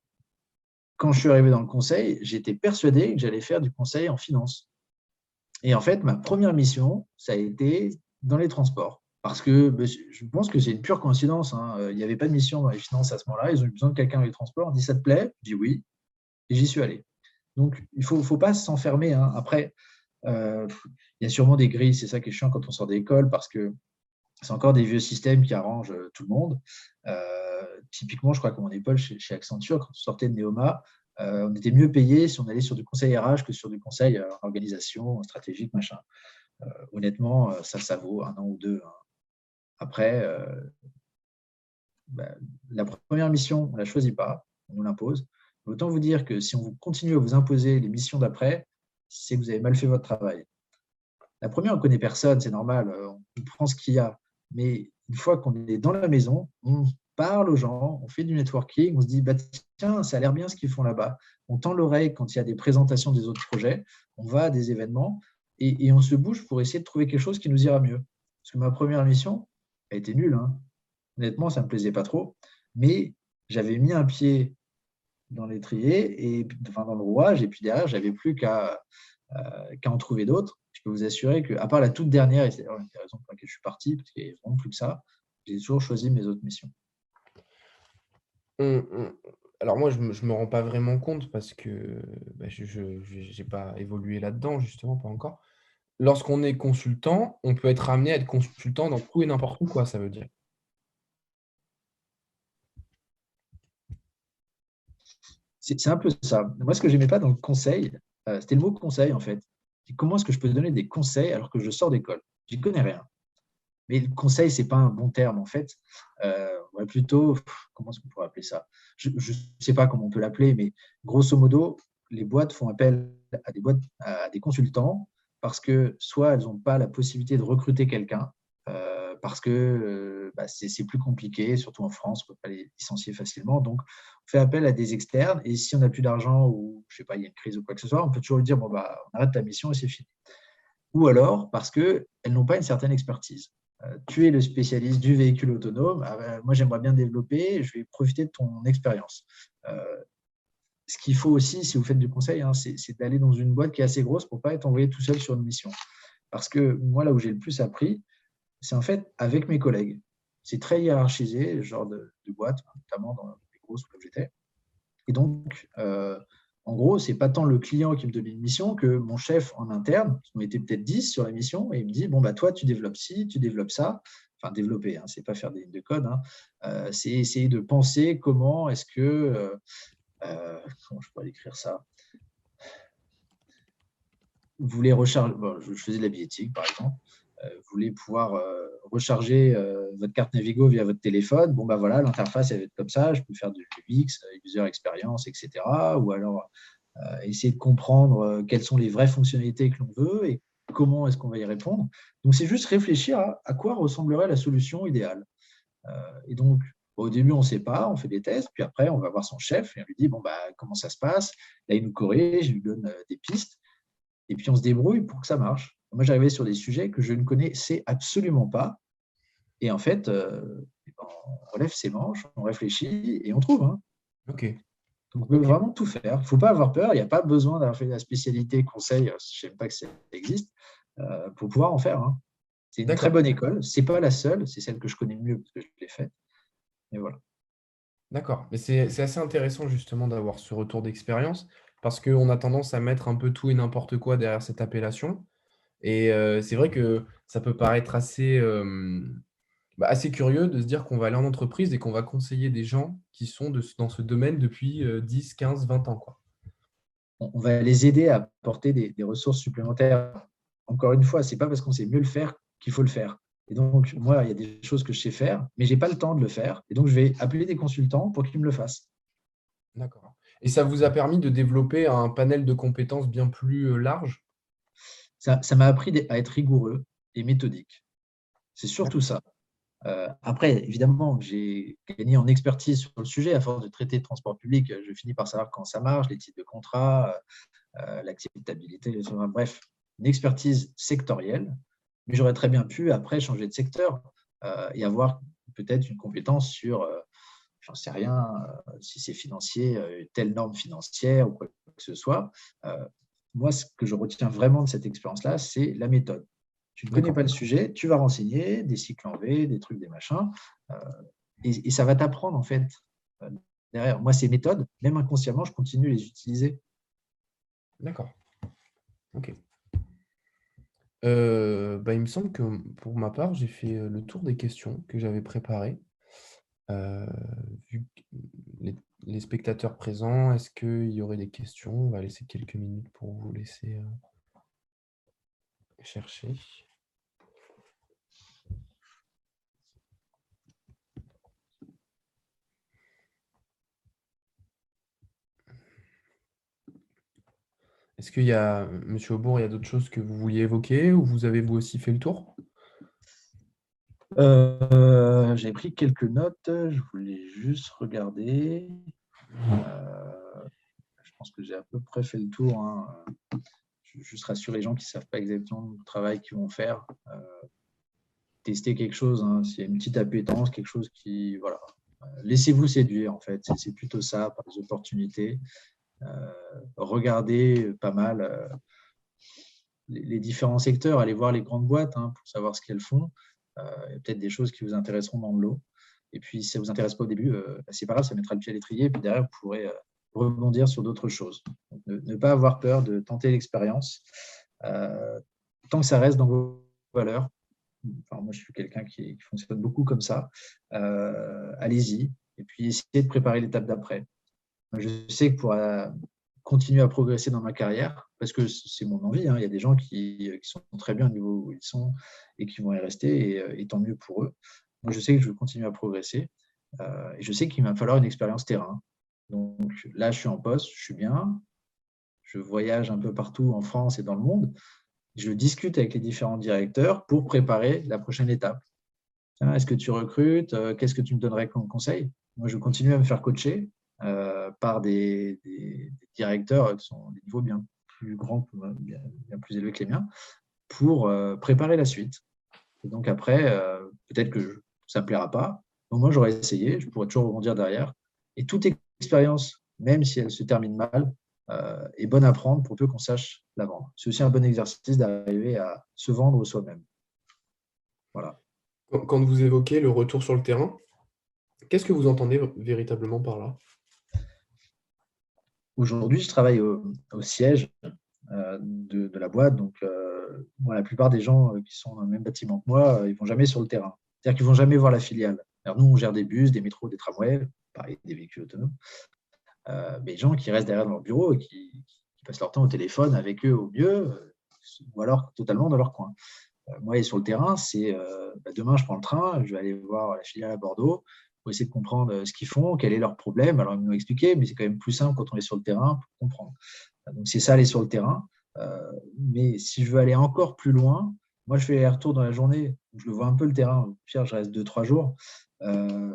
quand je suis arrivé dans le conseil, j'étais persuadé que j'allais faire du conseil en finance. Et en fait, ma première mission, ça a été dans les transports. Parce que ben, je pense que c'est une pure coïncidence. Hein. Il n'y avait pas de mission dans les finances à ce moment-là. Ils ont eu besoin de quelqu'un dans les transports. On dit Ça te plaît? Je dis oui. Et j'y suis allé. Donc, il ne faut, pas s'enfermer. Hein. Après, euh, il y a sûrement des grilles, c'est ça qui est chiant quand on sort d'école parce que c'est encore des vieux systèmes qui arrangent euh, tout le monde. Euh, typiquement, je crois qu'à mon époque, chez, Accenture, quand on sortait de Neoma, on était mieux payé si on allait sur du conseil RH que sur du conseil organisation stratégique, machin. honnêtement, ça, ça vaut un an ou deux. Hein. Après, bah, la première mission, on ne la choisit pas, on nous l'impose. Autant vous dire que si on continue à vous imposer les missions d'après, c'est que vous avez mal fait votre travail. La première, on ne connaît personne, c'est normal, euh, on prend ce qu'il y a. Mais une fois qu'on est dans la maison, on parle aux gens, on fait du networking, on se dit, bah, tiens, ça a l'air bien ce qu'ils font là-bas. On tend l'oreille quand il y a des présentations des autres projets, on va à des événements et, on se bouge pour essayer de trouver quelque chose qui nous ira mieux. Parce que ma première mission a été nulle. Hein. Honnêtement, ça ne me plaisait pas trop. Mais j'avais mis un pied dans l'étrier, et dans le rouage, et puis derrière, j'avais plus qu'à euh, qu'à en trouver d'autres. Je peux vous assurer que, à part la toute dernière, et c'est des raisons pour laquelle je suis parti, parce qu'il n'y a vraiment plus que ça, j'ai toujours choisi mes autres missions. Hum, hum. Alors moi, je ne me, rends pas vraiment compte parce que bah, je n'ai pas évolué là-dedans, justement, pas encore. Lorsqu'on est consultant, on peut être amené à être consultant dans tout et n'importe quoi, ça veut dire. C'est un peu ça. Moi, ce que je n'aimais pas dans le conseil, euh, c'était le mot conseil, en fait. Comment est-ce que je peux donner des conseils alors que je sors d'école? Je n'y connais rien. Mais le conseil, ce n'est pas un bon terme, en fait. Euh, va plutôt, comment est-ce qu'on pourrait appeler ça? Je ne sais pas comment on peut l'appeler, mais grosso modo, les boîtes font appel à des, boîtes, à des consultants parce que soit elles n'ont pas la possibilité de recruter quelqu'un, euh, parce que euh, bah, c'est plus compliqué, surtout en France, on ne peut pas les licencier facilement. Donc, on fait appel à des externes et si on n'a plus d'argent ou, je sais pas, il y a une crise ou quoi que ce soit, on peut toujours lui dire, bon, bah, on arrête ta mission et c'est fini. Ou alors parce qu'elles n'ont pas une certaine expertise. Euh, tu es le spécialiste du véhicule autonome, ah ben, moi j'aimerais bien développer, je vais profiter de ton expérience. Ce qu'il faut aussi, si vous faites du conseil, hein, c'est d'aller dans une boîte qui est assez grosse pour ne pas être envoyé tout seul sur une mission. Parce que moi, là où j'ai le plus appris, c'est en fait avec mes collègues. C'est très hiérarchisé, genre de, boîte, notamment dans les grosses où j'étais. Et donc, euh, en gros, c'est pas tant le client qui me donne une mission que mon chef en interne, on était peut-être 10 sur la mission, et il me dit Bon, bah, toi, tu développes ci, tu développes ça. Enfin, développer, hein, c'est pas faire des lignes de code, hein. euh, c'est essayer de penser comment est-ce que. Euh, comment je pourrais écrire ça? Vous voulez recharger. je faisais de la biétique, par exemple. Euh, vous voulez pouvoir euh, recharger euh, votre carte Navigo via votre téléphone, bon, bah voilà, l'interface, elle va être comme ça, je peux faire du UX, user experience, etc. Ou alors essayer de comprendre quelles sont les vraies fonctionnalités que l'on veut et comment est-ce qu'on va y répondre. Donc, c'est juste réfléchir à, quoi ressemblerait la solution idéale. et donc, au début, on ne sait pas, on fait des tests, puis après, on va voir son chef et on lui dit bon, bah, comment ça se passe? Là, il nous corrige, il lui donne des pistes, et puis on se débrouille pour que ça marche. Moi, j'arrivais sur des sujets que je ne connaissais absolument pas. Et en fait, euh, on relève ses manches, on réfléchit et on trouve. Hein. OK. Donc, on peut vraiment tout faire. Il ne faut pas avoir peur. Il n'y a pas besoin d'avoir fait la spécialité conseil, je ne sais pas que ça existe, euh, pour pouvoir en faire. Hein. C'est une très bonne école. Ce n'est pas la seule, c'est celle que je connais mieux parce que je l'ai faite. Mais voilà. D'accord. Mais c'est assez intéressant justement d'avoir ce retour d'expérience parce qu'on a tendance à mettre un peu tout et n'importe quoi derrière cette appellation. Et c'est vrai que ça peut paraître assez, bah, assez curieux de se dire qu'on va aller en entreprise et qu'on va conseiller des gens qui sont dans ce domaine depuis 10, 15, 20 ans. Quoi. On va les aider à apporter des, ressources supplémentaires. Encore une fois, ce n'est pas parce qu'on sait mieux le faire qu'il faut le faire. Et donc, moi, il y a des choses que je sais faire, mais je n'ai pas le temps de le faire. Et donc, je vais appeler des consultants pour qu'ils me le fassent. D'accord. Et ça vous a permis de développer un panel de compétences bien plus large? Ça m'a appris à être rigoureux et méthodique. C'est surtout ça. Euh, après, évidemment, j'ai gagné en expertise sur le sujet. À force de traiter de transport public, je finis par savoir quand ça marche, les types de contrats, euh, l'acceptabilité, bref, une expertise sectorielle. Mais j'aurais très bien pu, après, changer de secteur euh, et avoir peut-être une compétence sur, j'en sais rien, si c'est financier, telle norme financière ou quoi que ce soit moi, ce que je retiens vraiment de cette expérience-là, c'est la méthode. Tu ne connais pas le sujet, tu vas renseigner des cycles en V, des trucs, des machins, euh, et, ça va t'apprendre en fait. Euh, derrière, moi, ces méthodes, même inconsciemment, je continue à les utiliser. D'accord. Ok. Euh, bah, il me semble que pour ma part, j'ai fait le tour des questions que j'avais préparées. vu les les spectateurs présents, est-ce qu'il y aurait des questions? On va laisser quelques minutes pour vous laisser euh, chercher. Est-ce qu'il y a, Monsieur Aubourg, il y a d'autres choses que vous vouliez évoquer ou vous avez vous aussi fait le tour? Euh, J'ai pris quelques notes, je voulais juste regarder. Euh, je pense que j'ai à peu près fait le tour. Hein. Je juste rassurer les gens qui ne savent pas exactement le travail qu'ils vont faire. Euh, tester quelque chose, hein. s'il y a une petite appétence, quelque chose qui. Voilà. Laissez-vous séduire, en fait. C'est plutôt ça, par les opportunités. Regardez pas mal les, différents secteurs, allez voir les grandes boîtes hein, pour savoir ce qu'elles font. Euh, il y a peut-être des choses qui vous intéresseront dans le lot. Et puis, si ça ne vous intéresse pas au début, euh, bah, c'est pas grave, ça mettra le pied à l'étrier. Et puis derrière, vous pourrez euh, rebondir sur d'autres choses. ne, pas avoir peur de tenter l'expérience. tant que ça reste dans vos valeurs, enfin, moi je suis quelqu'un qui, fonctionne beaucoup comme ça, allez-y. Et puis essayez de préparer l'étape d'après. Je sais que pour continuer à progresser dans ma carrière, parce que c'est mon envie. Hein. Il y a des gens qui, sont très bien au niveau où ils sont et qui vont y rester, et, tant mieux pour eux. Je sais que je veux continuer à progresser, euh, et je sais qu'il va falloir une expérience terrain. Donc là, je suis en poste, je suis bien, je voyage un peu partout en France et dans le monde. Je discute avec les différents directeurs pour préparer la prochaine étape. Est-ce que tu recrutes? Euh, Qu'est-ce que tu me donnerais comme conseil? Moi, je continue à me faire coacher euh, par des, directeurs qui sont des niveaux bien plus grands, bien, plus élevés que les miens, pour euh, préparer la suite. Donc après, euh, peut-être que ça ne plaira pas. Donc moi, j'aurais essayé, je pourrais toujours rebondir derrière. Et toute expérience, même si elle se termine mal, est bonne à prendre pour peu qu'on sache la vendre. C'est aussi un bon exercice d'arriver à se vendre soi-même. Voilà. Quand vous évoquez le retour sur le terrain, qu'est-ce que vous entendez véritablement par là? Aujourd'hui, je travaille au, siège euh, de, la boîte. Donc, euh, la plupart des gens euh, qui sont dans le même bâtiment que moi, ils ne vont jamais sur le terrain. C'est-à-dire qu'ils ne vont jamais voir la filiale. Alors, nous, on gère des bus, des métros, des tramways, pareil, des véhicules autonomes. mais les gens qui restent derrière leur bureau et qui, passent leur temps au téléphone avec eux au mieux, ou alors totalement dans leur coin. moi, et sur le terrain, c'est bah, demain, je prends le train, je vais aller voir la filiale à Bordeaux, essayer de comprendre euh, ce qu'ils font, quel est leur problème. Alors, ils nous ont expliqué, mais c'est quand même plus simple quand on est sur le terrain pour comprendre. Donc, c'est ça, aller sur le terrain. Euh, mais si je veux aller encore plus loin, moi, je fais les retours dans la journée. Je le vois un peu le terrain. Pire, je reste deux, trois jours. Euh,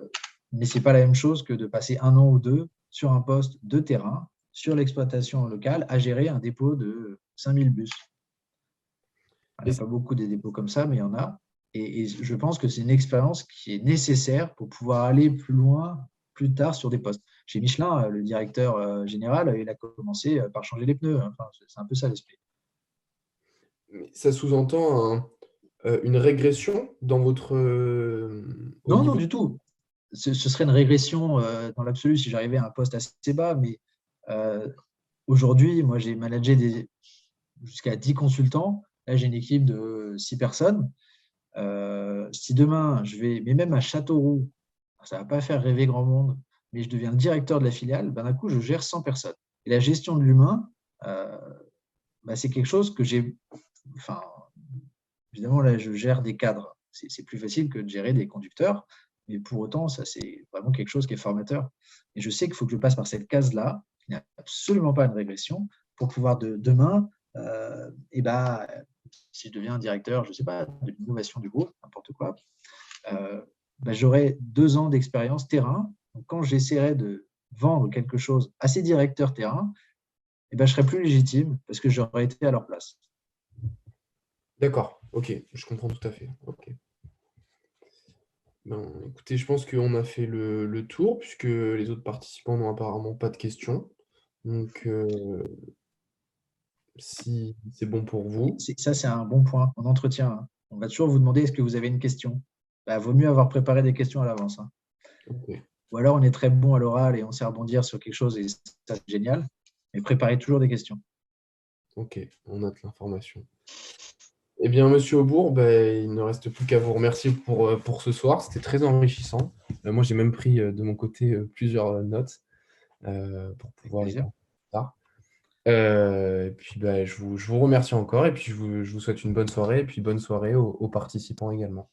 mais ce n'est pas la même chose que de passer un an ou deux sur un poste de terrain, sur l'exploitation locale, à gérer un dépôt de 5000 bus. Il n'y a pas beaucoup de dépôts comme ça, mais il y en a. Et, je pense que c'est une expérience qui est nécessaire pour pouvoir aller plus loin plus tard sur des postes. Chez Michelin, euh, le directeur euh, général, il a commencé euh, par changer les pneus. Enfin, c'est un peu ça l'esprit. Ça sous-entend une régression dans votre. non, non, du tout. Ce, serait une régression dans l'absolu si j'arrivais à un poste assez bas, mais aujourd'hui, moi, j'ai managé jusqu'à 10 consultants. Là, j'ai une équipe de 6 personnes. Euh, si demain, je vais, mais même à Châteauroux, ça ne va pas faire rêver grand monde, mais je deviens directeur de la filiale, ben d'un coup, je gère 100 personnes. Et la gestion de l'humain, euh, ben c'est quelque chose que j'ai. Enfin, évidemment, là, je gère des cadres. C'est plus facile que de gérer des conducteurs, mais pour autant, ça, c'est vraiment quelque chose qui est formateur. Et je sais qu'il faut que je passe par cette case-là, qui n'est absolument pas une régression, pour pouvoir de, demain euh, et ben, si je deviens directeur, je ne sais pas, de l'innovation du groupe, n'importe quoi, euh, bah, j'aurai deux ans d'expérience terrain. Quand j'essaierai de vendre quelque chose à ces directeurs terrain, eh ben, je serai plus légitime parce que j'aurais été à leur place. D'accord, ok, je comprends tout à fait. Ben, écoutez, je pense qu'on a fait le, tour puisque les autres participants n'ont apparemment pas de questions. Donc, euh, si c'est bon pour vous. Ça, c'est un bon point en entretien. Hein. On va toujours vous demander est-ce que vous avez une question? Il bah, vaut mieux avoir préparé des questions à l'avance. Hein. Ou alors on est très bon à l'oral et on sait rebondir sur quelque chose et ça, c'est génial. Mais préparez toujours des questions. Ok, on note l'information. Eh bien, Monsieur Aubourg, ben, il ne reste plus qu'à vous remercier pour, euh, pour ce soir. C'était très enrichissant. Euh, moi, j'ai même pris euh, de mon côté plusieurs notes pour pouvoir les euh, et puis bah, je, vous, je, vous, remercie encore et puis je vous, je vous, souhaite une bonne soirée et puis bonne soirée aux, aux participants également.